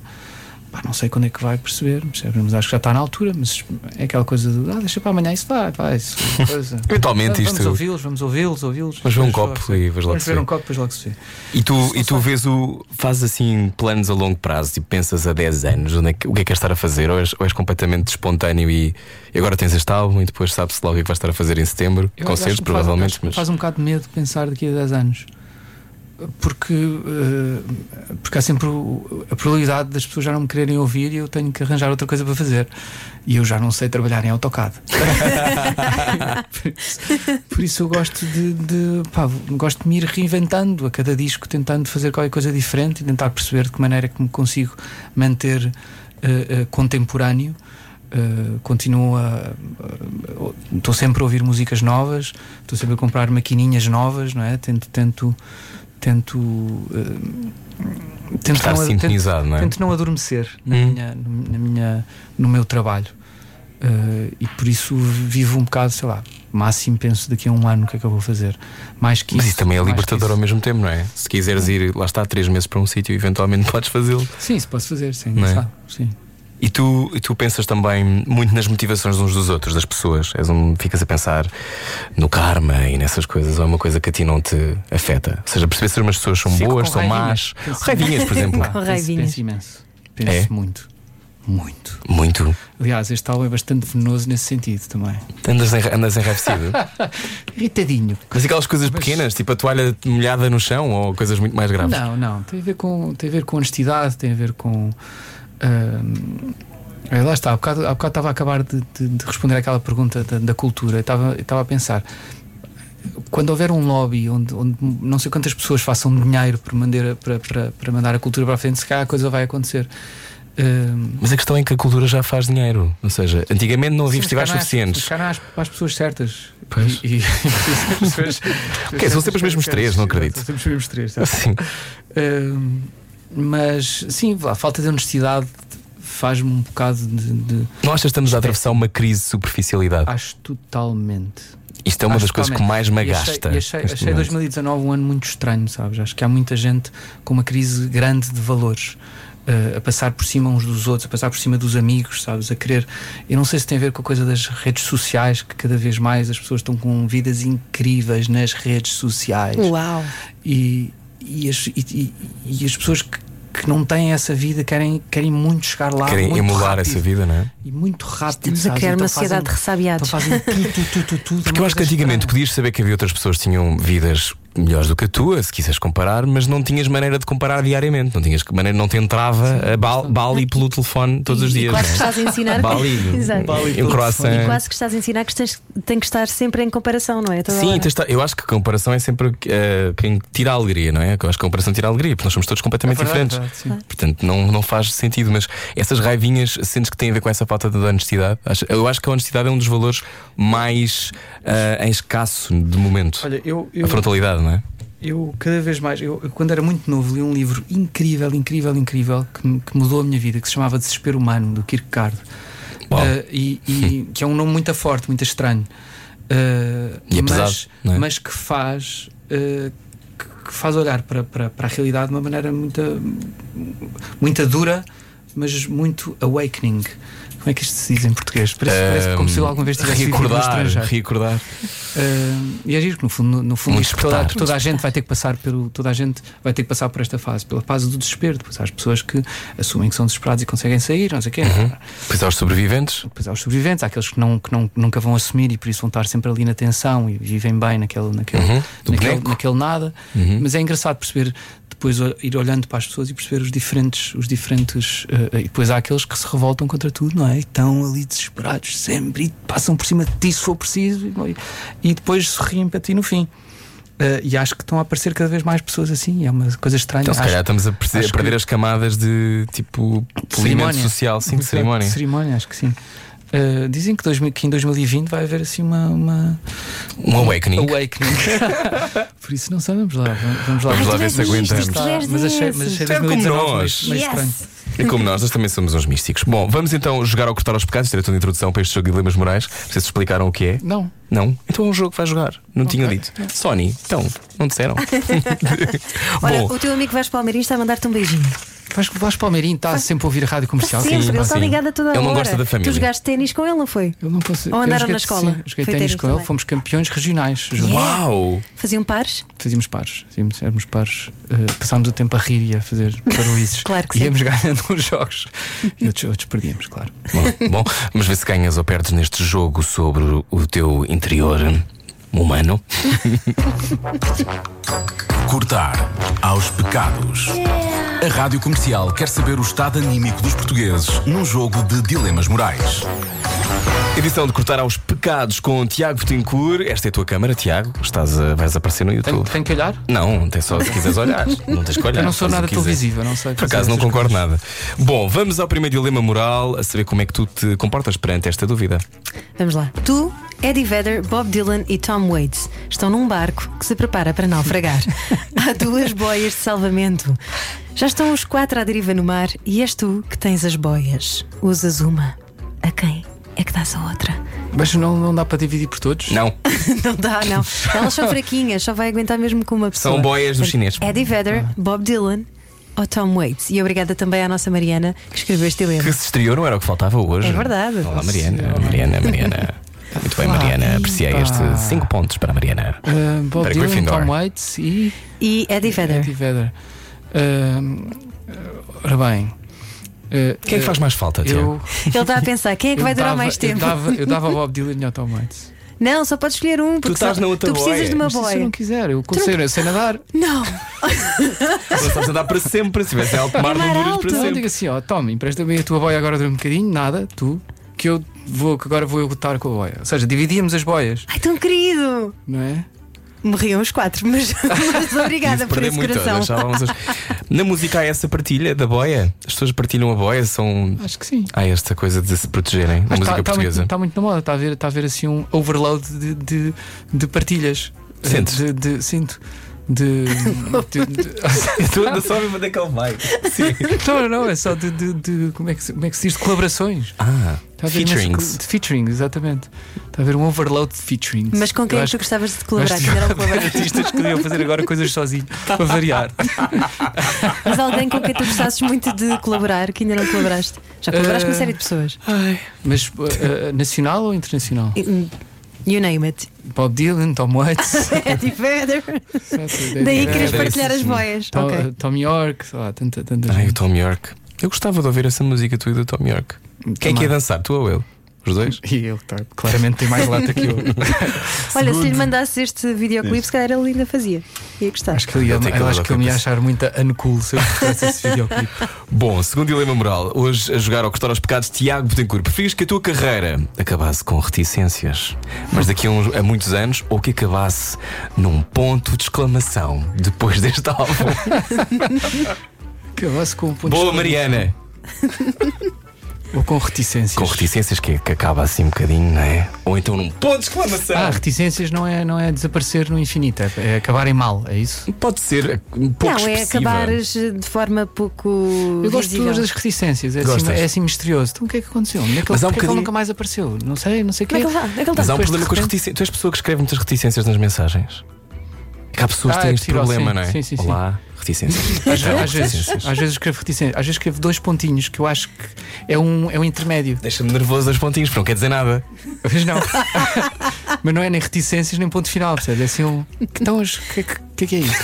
Pá, não sei quando é que vai perceber, mas acho que já está na altura, mas é aquela coisa de ah, deixa para amanhã, isso vai, vai, isso, coisa. Eventualmente vamos, isto. Vamos ouvi-los, vamos ouvi-los, ouvi-los. Vamos ver um copo e vejo logo Vamos ver um copo, depois logo se vê. E tu, e tu vês o. fazes assim planos a longo prazo, tipo, pensas a 10 anos, onde é que, o que é que estar a fazer? Ou és, ou és completamente espontâneo e, e agora tens este álbum e depois sabes-se logo o que é que vais estar a fazer em setembro? Eu Concertos, provavelmente. Faz, mas... faz um bocado de medo pensar daqui a 10 anos porque, uh, porque há sempre a probabilidade das pessoas já não me quererem ouvir e eu tenho que arranjar outra coisa para fazer. E eu já não sei trabalhar em AutoCAD. por, isso, por, isso, eu gosto de, de pá, gosto de me ir reinventando a cada disco, tentando fazer qualquer coisa diferente e tentar perceber de que maneira que me consigo manter uh, uh, contemporâneo. Uh, continuo a. Estou sempre a ouvir músicas novas, estou sempre a comprar maquininhas novas, não é? Tento, tento tento. Uh, tento Estar não, sintonizado, tento, não é? Tento não adormecer na hum. minha, na minha, no meu trabalho. Uh, e por isso vivo um bocado, sei lá, máximo penso daqui a um ano o que é que eu vou fazer. Mais que Mas isso, isso também é libertador ao mesmo tempo, não é? Se quiseres ir, lá está, três meses para um sítio, eventualmente podes fazê-lo. Sim, isso posso fazer, sim. Não é? sim. E tu, e tu pensas também muito nas motivações uns dos outros, das pessoas. És um, ficas a pensar no karma e nessas coisas, ou é uma coisa que a ti não te afeta? Ou seja, perceber se as pessoas são Fico boas, são más. Raivinhas, por exemplo. com raivinhas. Penso imenso. Penso É? muito. Muito. Muito. Aliás, este álbum é bastante venenoso nesse sentido também. Andas, enra- andas enraivecido. Irritadinho. Mas aquelas coisas Mas- pequenas, tipo a toalha molhada no chão, ou coisas muito mais graves? Não, não. Tem a ver com, tem a ver com honestidade, tem a ver com. É, lá está, há bocado, há bocado estava a acabar de, de- de responder àquela pergunta da, da cultura. Eu Estava, eu estava a pensar. Quando houver um lobby onde, onde não sei quantas pessoas façam dinheiro para mandar, para, para, para mandar a cultura para a frente, se calhar a coisa vai acontecer. Mas a questão é que a cultura já faz dinheiro. Ou seja, antigamente não havia Sim, festivais não há- suficientes. as- para as pessoas certas. Pois. E, e- as pessoas- Ok, são sempre os mesmos três, não acredito. São sempre os mesmos três. tá? Assim. Mas sim, a falta de honestidade faz-me um bocado de. de- Não achas que estamos a atravessar uma crise de superficialidade? acho totalmente. Isto é uma Acho das coisas que mais me E achei- agasta. e achei, achei momento. 2019 um ano muito estranho, sabes? Acho que há muita gente com uma crise grande de valores. uh, a passar por cima uns dos outros, a passar por cima dos amigos, sabes? A querer. Eu não sei se tem a ver com a coisa das redes sociais, que cada vez mais as pessoas estão com vidas incríveis nas redes sociais. Uau! E, e, as, e, e- as pessoas que, que não têm essa vida querem, querem muito chegar lá. Querem muito emular rápido. essa vida, não é? E muito rápido. Estamos a criar Então uma sociedade de ressabiados. então fazem tudo, tudo, tudo, tudo. Porque eu acho que antigamente podias saber que havia outras pessoas que tinham vidas melhores do que a tua, se quiseres comparar, mas não tinhas maneira de comparar diariamente. Não tinhas maneira, não te entrava a bal, Bali pelo telefone todos os E dias. quase não que é? estás a ensinar. Bali, Exato. Bali um croissant. E quase que estás a ensinar que tens, tem que estar sempre em comparação, não é? Toda Sim, hora. eu acho que a comparação é sempre eh, quem tira a alegria, não é? Eu acho que a comparação tira a alegria, porque nós somos todos completamente É verdade, diferentes. é verdade, Portanto, não, não faz sentido, mas essas raivinhas sentes que têm a ver com essa falta de honestidade? Eu acho que a honestidade é um dos valores mais eh, em escasso de momento. Olha, eu, eu, a frontalidade, não é? eu cada vez mais, eu, quando era muito novo, li um livro incrível, incrível, incrível que, que mudou a minha vida, que se chamava Desespero Humano, do Kierkegaard. Eh, e, e- que é um nome muito forte, muito estranho. Eh, E é mas, pesado, não é? mas que faz. que, que faz olhar para, para, para a realidade de uma maneira muito, muito dura, mas muito awakening. Como é que isto se diz em português? Parece, parece como se eu alguma vez tivesse vivido recordar, estrangeiro. recordar. Uh, e é giro que no fundo, no, fundo isto toda, toda a gente vai ter que passar pelo toda a gente vai ter que passar por esta fase, pela fase do desespero. Depois há as pessoas que assumem que são desesperados e conseguem sair, não sei o quê. Uhum. Depois há os sobreviventes. Depois há os sobreviventes, há aqueles que, não, que não, nunca vão assumir e por isso vão estar sempre ali na tensão e vivem bem naquele, naquele, Uhum, naquele, naquele nada. Uhum. Mas é engraçado perceber depois ir olhando para as pessoas e perceber os diferentes, os diferentes uh, e depois há aqueles que se revoltam contra tudo, não é? E estão ali desesperados sempre e passam por cima de ti se for preciso e, e depois sorriem para ti no fim. Uh, e acho que estão a aparecer cada vez mais pessoas assim, é uma coisa estranha. Então, se Acho- calhar estamos a, acho a perder que- as camadas de tipo polimento cerimónia. social, sim, de cerimónia. De cerimónia, acho que sim. Uh, dizem que, 2000 que em 2020 vai haver assim uma. uma Um awakening. awakening. Por isso não sei, vamos lá. Vamos lá, Vamos lá ver se aguentamos. Mas achei, mas achei É como 2019 meio- nós. meio Yes. E como nós, nós também somos uns místicos. Bom, vamos então jogar ao cortar aos pecados. Toda a introdução para este jogo de dilemas morais. Não sei se explicaram o que é. Não. Não? Então é um jogo que vai jogar. Não tinha Ok. dito. Sony, então, não disseram. Olha, Bom, o teu amigo Vasco Palmeirinho está a mandar-te um beijinho. Vais, vais Palmeirinho, está sempre a ouvir a rádio comercial. Sempre, sim, ele está ligado a toda a Ele não gosta da família. Tu jogaste ténis com ele, não foi? Eu não posso. Ou andaram joguei- na escola? Sim, joguei ténis com ele, também. fomos campeões regionais. juntos. uau! Faziam pares? Fazíamos pares, fazíamos, éramos pares, eh, passámos o tempo a rir e a fazer parolices. Claro que sim. Íamos ganhando uns jogos e outros, outros perdíamos, claro. Bom, bom, vamos ver se ganhas ou perdes neste jogo sobre o teu interior humano. Cortar aos pecados. A Rádio Comercial quer saber o estado anímico dos portugueses num jogo de dilemas morais. Edição de cortar aos pecados com Tiago Betancourt. Esta é a tua câmara, Tiago. Estás a- vais aparecer no YouTube. tenho que olhar? Não, tem só se quiseres olhar. Não tens que olhar. Eu não sou nada eu não sei. Por acaso não concordo nada. Bom, vamos ao primeiro dilema moral, a saber como é que tu te comportas perante esta dúvida. Vamos lá. Tu, Eddie Vedder, Bob Dylan e Tom Waits estão num barco que se prepara para naufragar. Há duas boias de salvamento. Já estão os quatro à deriva no mar e és tu que tens as boias. Usas uma. A quem é que dás a outra? Mas não, não dá para dividir por todos? Não, Não dá, não. Elas são fraquinhas, só vai aguentar mesmo com uma pessoa. são boias do chinês. Eddie Vedder, Bob Dylan ou Tom Waits. E obrigada também à nossa Mariana que escreveu este dilema. Que se estreou, não era o que faltava hoje. É verdade. Olá, Mariana. Mariana, Mariana. Muito bem, Mariana. Apreciei estes 5 pontos para a Mariana. Uh, Bob Para Dylan, Gryffindor. Tom Waits e E Eddie Vedder. Eddie Vedder. Uh, ora bem. Uh, Quem é que faz mais falta, eu, Ele está a pensar quem é que vai durar dava- mais tempo. Eu dava, eu dava Bob Dylan e ao Tom Waits. Não, só podes escolher um, porque estás só- na outra tu precisas boia. de uma Mas se eu boia. não quiser, eu consigo, eu sei nadar. Não, Não sabes andar para sempre. Se tivesse alto mar, É não duras para Não, eu sempre. digo assim, ó, Tom, empresta-me a tua boia agora durante um bocadinho, nada, tu, que eu vou, que agora vou eu lutar com a boia. Ou seja, dividíamos as boias, ai tão querido. não é? Morriam os quatro, mas, mas obrigada por esse muito, coração. deixávamos as- Na música há essa partilha da boia. As pessoas partilham a boia, são. Acho que sim. Há esta coisa de se protegerem na música está portuguesa. muito, tá muito na moda, está a ver, tá a ver assim um overload de, de, de partilhas. Sentes? De, de- sinto. De. de, de Tu ainda só onde é que ele vai. Sim. não, não, é só de. de, de- como, é que, se- como é que se diz? De colaborações. Ah, a imenso featurings. De featuring, exatamente. Está a haver um overload de featuring. Mas com quem é que tu gostavas de colaborar? Que colaboraste? artistas que deviam fazer agora coisas sozinho, para variar. Mas alguém com quem tu gostasses muito de colaborar, que ainda não colaboraste? Já colaboraste com uma Eh, série de pessoas. Mas uh, uh, nacional ou internacional? You name it. Bob Dylan, Tom Waits. Eddie Vedder. Daí queres Vedder, partilhar as boias. Tom, Ok. Tom York, sei lá, tanta, tanta Ai, o. Tom York. Eu gostava de ouvir essa música tu e do Tom York. Quem é que ia dançar? Tu ou ele? Os dois? E ele tá, claramente tem mais lata que eu. Olha, se lhe mandasse este videoclipe, se calhar ele ainda fazia. Ia gostar. Acho que ele, tem eu acho que ele me ia achar muito uncool se eu fizesse esse videoclipe. Bom, segundo dilema moral, hoje a jogar ao Custar aos Pecados, Tiago Betancourt, preferias que a tua carreira acabasse com reticências, mas daqui a, uns- a muitos anos, ou que acabasse num ponto de exclamação depois deste álbum? Acabasse com um ponto Boa, de- Mariana! Ou com reticências. Com reticências que, que acaba assim um bocadinho, não é? Ou então num ponto de exclamação. Ah, reticências não é, não é desaparecer no infinito, é, é acabar em mal, é isso? Pode ser um pouco não, é expressiva. acabares de forma pouco. Eu gosto de visível. todas as reticências, é assim, é assim misterioso. Então o que é que aconteceu? É que, Mas há um porque é que ele bocadinho- nunca mais apareceu? Não sei, não sei o é que é Mas há um problema com as reticências. Tu és pessoa que escreve muitas reticências nas mensagens. Que há pessoas que Ah, têm é este problema, sim. não é? Sim, sim, sim. Olá, reticências. Às, às vezes, reticências. às vezes escrevo reticências, às vezes escrevo dois pontinhos que eu acho que é um, é um intermédio. Deixa-me nervoso dois pontinhos, porque não quer dizer nada. Mas não. Mas não é nem reticências nem ponto final, percebe? É assim um. Então, o que, é que, que é que é isso?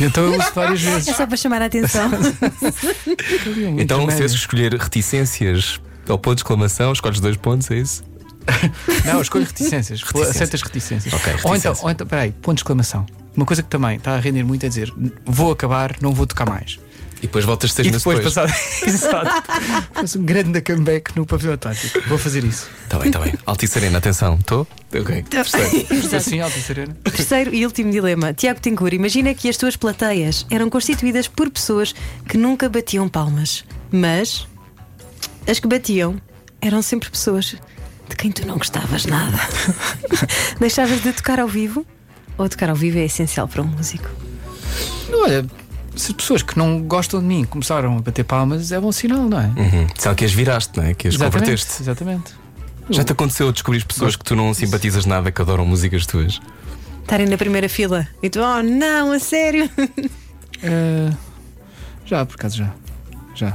Então eu uso várias vezes. É só para chamar a atenção. Um Então, se tens que escolher reticências ao ponto de exclamação, escolhes dois pontos, é isso? Não, escolho reticências. Reticências. Aceitas reticências. Ok, Ou então, reticências. ou então, peraí, ponto de exclamação. Uma coisa que também está a render muito é dizer vou acabar, não vou tocar mais. E depois voltas seis e meses depois, depois. passado. Exato. Faço um grande comeback no pavilhão Atlântico. Vou fazer isso. Está bem, está bem. Altice Serena, atenção. Estou? Ok. Estou assim, alto e serena. Terceiro e último dilema. Tiago Tencour, imagina que as tuas plateias eram constituídas por pessoas que nunca batiam palmas, mas as que batiam eram sempre pessoas de quem tu não gostavas nada. Deixavas de tocar ao vivo? Ou tocar ao vivo é essencial para um músico? Olha, se as pessoas que não gostam de mim começaram a bater palmas, é bom sinal, não é? Uhum. Sabe que as viraste, não é? Que as converteste. Exatamente. Já te aconteceu descobrir pessoas que tu não simpatizas nada, que adoram músicas tuas? Estarem na primeira fila e tu, oh não, a sério? Eh, já, por acaso já. Já.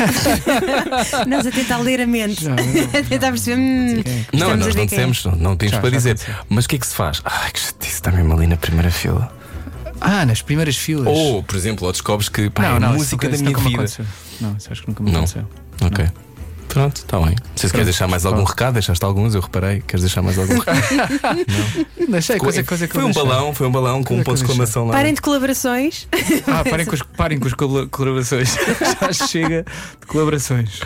Nós a tentar ler a mente, Já. a tentar perceber. Hum, Não, nós não quem é. dissemos, não, não temos Já, para já dizer. aconteceu. Mas o que é que se faz? Ai, que chatice, está mesmo ali na primeira fila. Ah, nas primeiras filas. Ou, por exemplo, ou descobres que pá, é a música nunca- da isso minha vida. aconteceu. Não, isso acho que nunca me Não. aconteceu. Ok. Pronto, está bem. Se queres deixar mais algum recado, deixaste alguns, eu reparei. Queres deixar mais algum recado? Deixei, coisa, coisa que foi um deixei. balão, foi um balão com um ponto de exclamação lá. Parem de colaborações. Ah, parem com, os, parem com as colab- colaborações. Já chega de colaborações.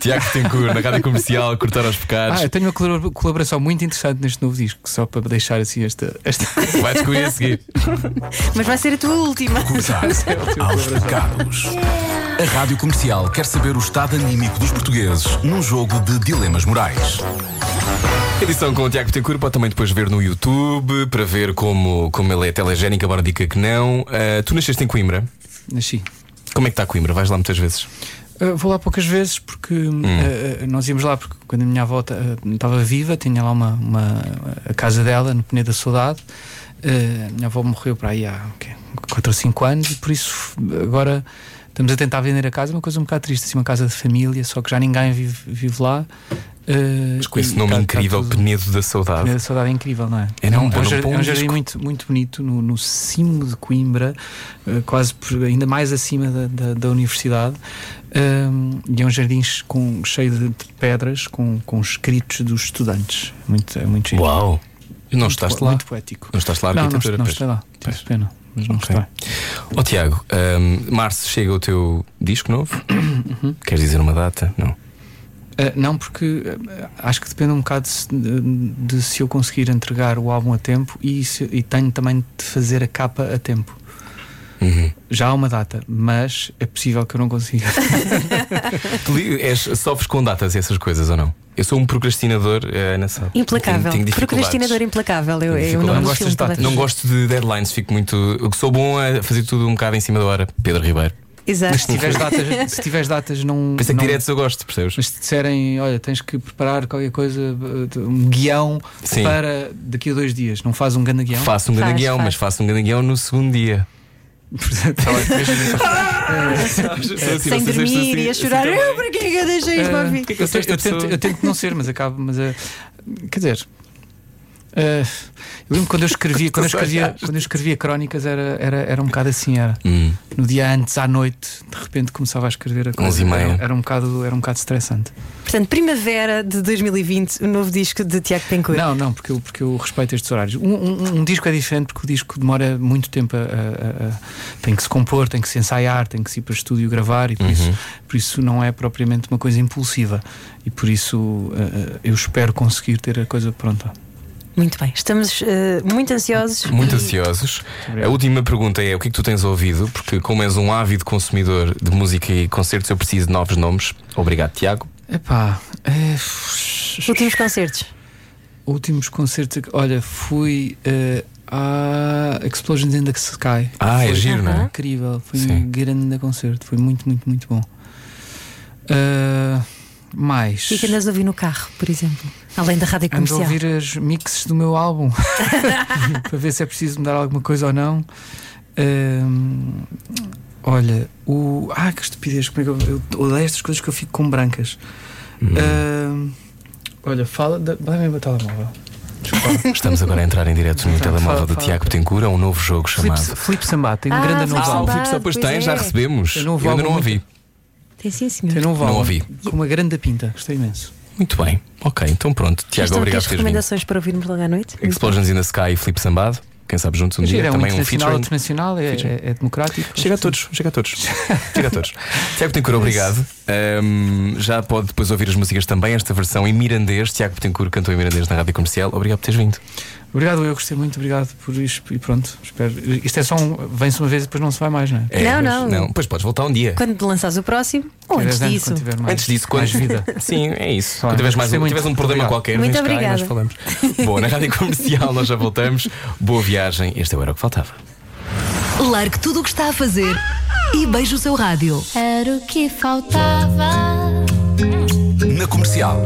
Tiago Tencourt, na rádio comercial, cortar aos pecados. Ah, eu tenho uma colab- colaboração muito interessante neste novo disco, só para deixar assim esta. esta... Vai descobrir a seguir. Mas vai ser a tua última. Cruzar aos pecados. A Rádio Comercial quer saber o estado anímico dos portugueses num jogo de dilemas morais. Edição com o Tiago Tencourt pode também depois ver no YouTube para ver como, como ele é telegénico, embora diga que não. Ah, tu nasceste em Coimbra. Nasci. Como é que está Coimbra? Vais lá muitas vezes? Uh, vou lá poucas vezes porque uh, uh, nós íamos lá porque quando a minha avó uh, estava viva, tinha lá uma, uma a casa dela no Penedo da Saudade. Uh, a minha avó morreu para aí há 4 ou 5 anos e por isso agora estamos a tentar vender a casa, uma coisa um bocado triste, assim, uma casa de família, só que já ninguém vive, vive lá. Uh, Mas com esse nome tá- tá incrível, tudo- Penedo da Saudade. Penedo da Saudade é incrível, não é? É um, nome- é é um jardim, para um é um jardim muito, muito bonito no, no cimo de Coimbra, eh, quase por- ainda mais acima da, da, da universidade. Um, e é um jardim com, cheio de, de pedras com, com escritos dos estudantes. Muito, é muito giro. Uau! E não Muito estás po- lá? Muito poético. Não estás lá Não, não, não estou lá. Pena, mas não Ok. estou. Ó Tiago, ahm, março chega o teu disco novo? Uhum. Queres dizer uma data? Não. Uh, não, porque uh, acho que depende um bocado de, se- de- de se eu conseguir entregar o álbum a tempo e, se- e tenho também de fazer a capa a tempo. Uhum. Já há uma data, mas é possível que eu não consiga. Tu li- és, sofres com datas e essas coisas ou não? Eu sou um procrastinador, eh, Ana sabe. Implacável. Tenho, tenho. Procrastinador implacável. Eu, eu não, Não filmo de datas? Não gosto de deadlines, fico muito. Eu que sou bom a fazer tudo um bocado em cima da hora. Pedro Ribeiro. Exato. Mas se tiveres datas, se tiveres datas não. Pensei que não- diretos eu gosto, percebes? Mas se disserem, olha, tens que preparar qualquer coisa, uh, um guião Sim. para daqui a dois dias, não faz um grande guião? Faço um grande Faz, guião, faz. mas faço um grande guião no segundo dia. Portanto, Sem dormir e a chorar. Eu, para que é que eu deixei isto para mim? que é eu tento, não ser, mas acabo. Mas, quer dizer, eh, eu lembro quando eu escrevia, quando eu escrevia, quando eu escrevia crónicas era, era, era um bocado assim, era. Hum. No dia antes, à noite, de repente começava a escrever a coisa. E. Era, era um bocado, era um bocado estressante. Portanto, primavera de 2020, o novo disco de Tiago Pencourt. Não, não, porque eu, porque eu respeito estes horários. Um, um- um disco é diferente porque o disco demora muito tempo a, a- a- a- tem que se compor, tem que se ensaiar, tem que se ir para o estúdio gravar e por, isso, por isso não é propriamente uma coisa impulsiva. E por isso eh, eu espero conseguir ter a coisa pronta. Muito bem, estamos eh, muito ansiosos. Muito ansiosos. A última pergunta é: o que é que tu tens ouvido? Porque, como és um ávido consumidor de música e concertos, eu preciso de novos nomes. Obrigado, Tiago. Epá, é, Últimos concertos. últimos concertos. Olha, fui eh, à Explosions in the Sky. Ah, é Foi giro, não é? Incrível, foi Sim. um grande concerto, foi muito, muito, muito bom. Ah, mais. O que é que andas a ouvir no carro, por exemplo? Além da rádio Ando a comercial. ouvir as mixes do meu álbum para ver se é preciso mudar alguma coisa ou não. Ahm, olha, o. Ah, que estupidez, como é que eu, eu odeio estas coisas que eu fico com brancas. Ahm, olha, fala. da- Dá-me o meu telemóvel. Desculpa. Estamos agora a entrar em direto no telemóvel do fala. Tiago Betancourt. É um novo jogo chamado. Filipe Sambá tem um Ah, grande Ah. Filipe só depois pois tem, é. já recebemos. Eu Eu, não vou ainda não ouvi. Tem sim, senhor. Tem um Não ouvi. Com uma grande pinta, gostei imenso. Muito bem. Ok, então pronto. Tiago, obrigado por teres vindo. recomendações para ouvirmos logo à noite. Explosions in the Sky e Filipe Sambado. Quem sabe juntos um dia. é um Também um featuring. internacional, é, é- é democrático. Chega a todos, chega a todos. chega a todos. Tiago Betancourt, obrigado. Ahm, já pode depois ouvir as músicas também, esta versão em mirandês. Tiago Betancourt cantou em mirandês na rádio comercial. Obrigado por teres vindo. Obrigado, eu gostei muito, obrigado por isto e pronto. Espero. Isto é só um. Vem-se uma vez e depois não se vai mais, não é? É, Não, mas- não. Não, depois podes voltar um dia. Quando lançares o próximo, ou antes 10 anos, disso. mais, Antes disso, quando mais vida. Sim, é isso. Quando tiveres, mais, um, muito. tiveres um problema Obrigado. qualquer, Muito e nós obrigada. falamos. Boa, na rádio comercial nós já voltamos. Boa viagem. Este era o que faltava. Largue tudo o que está a fazer e beije o seu rádio. Era o que faltava. Na comercial.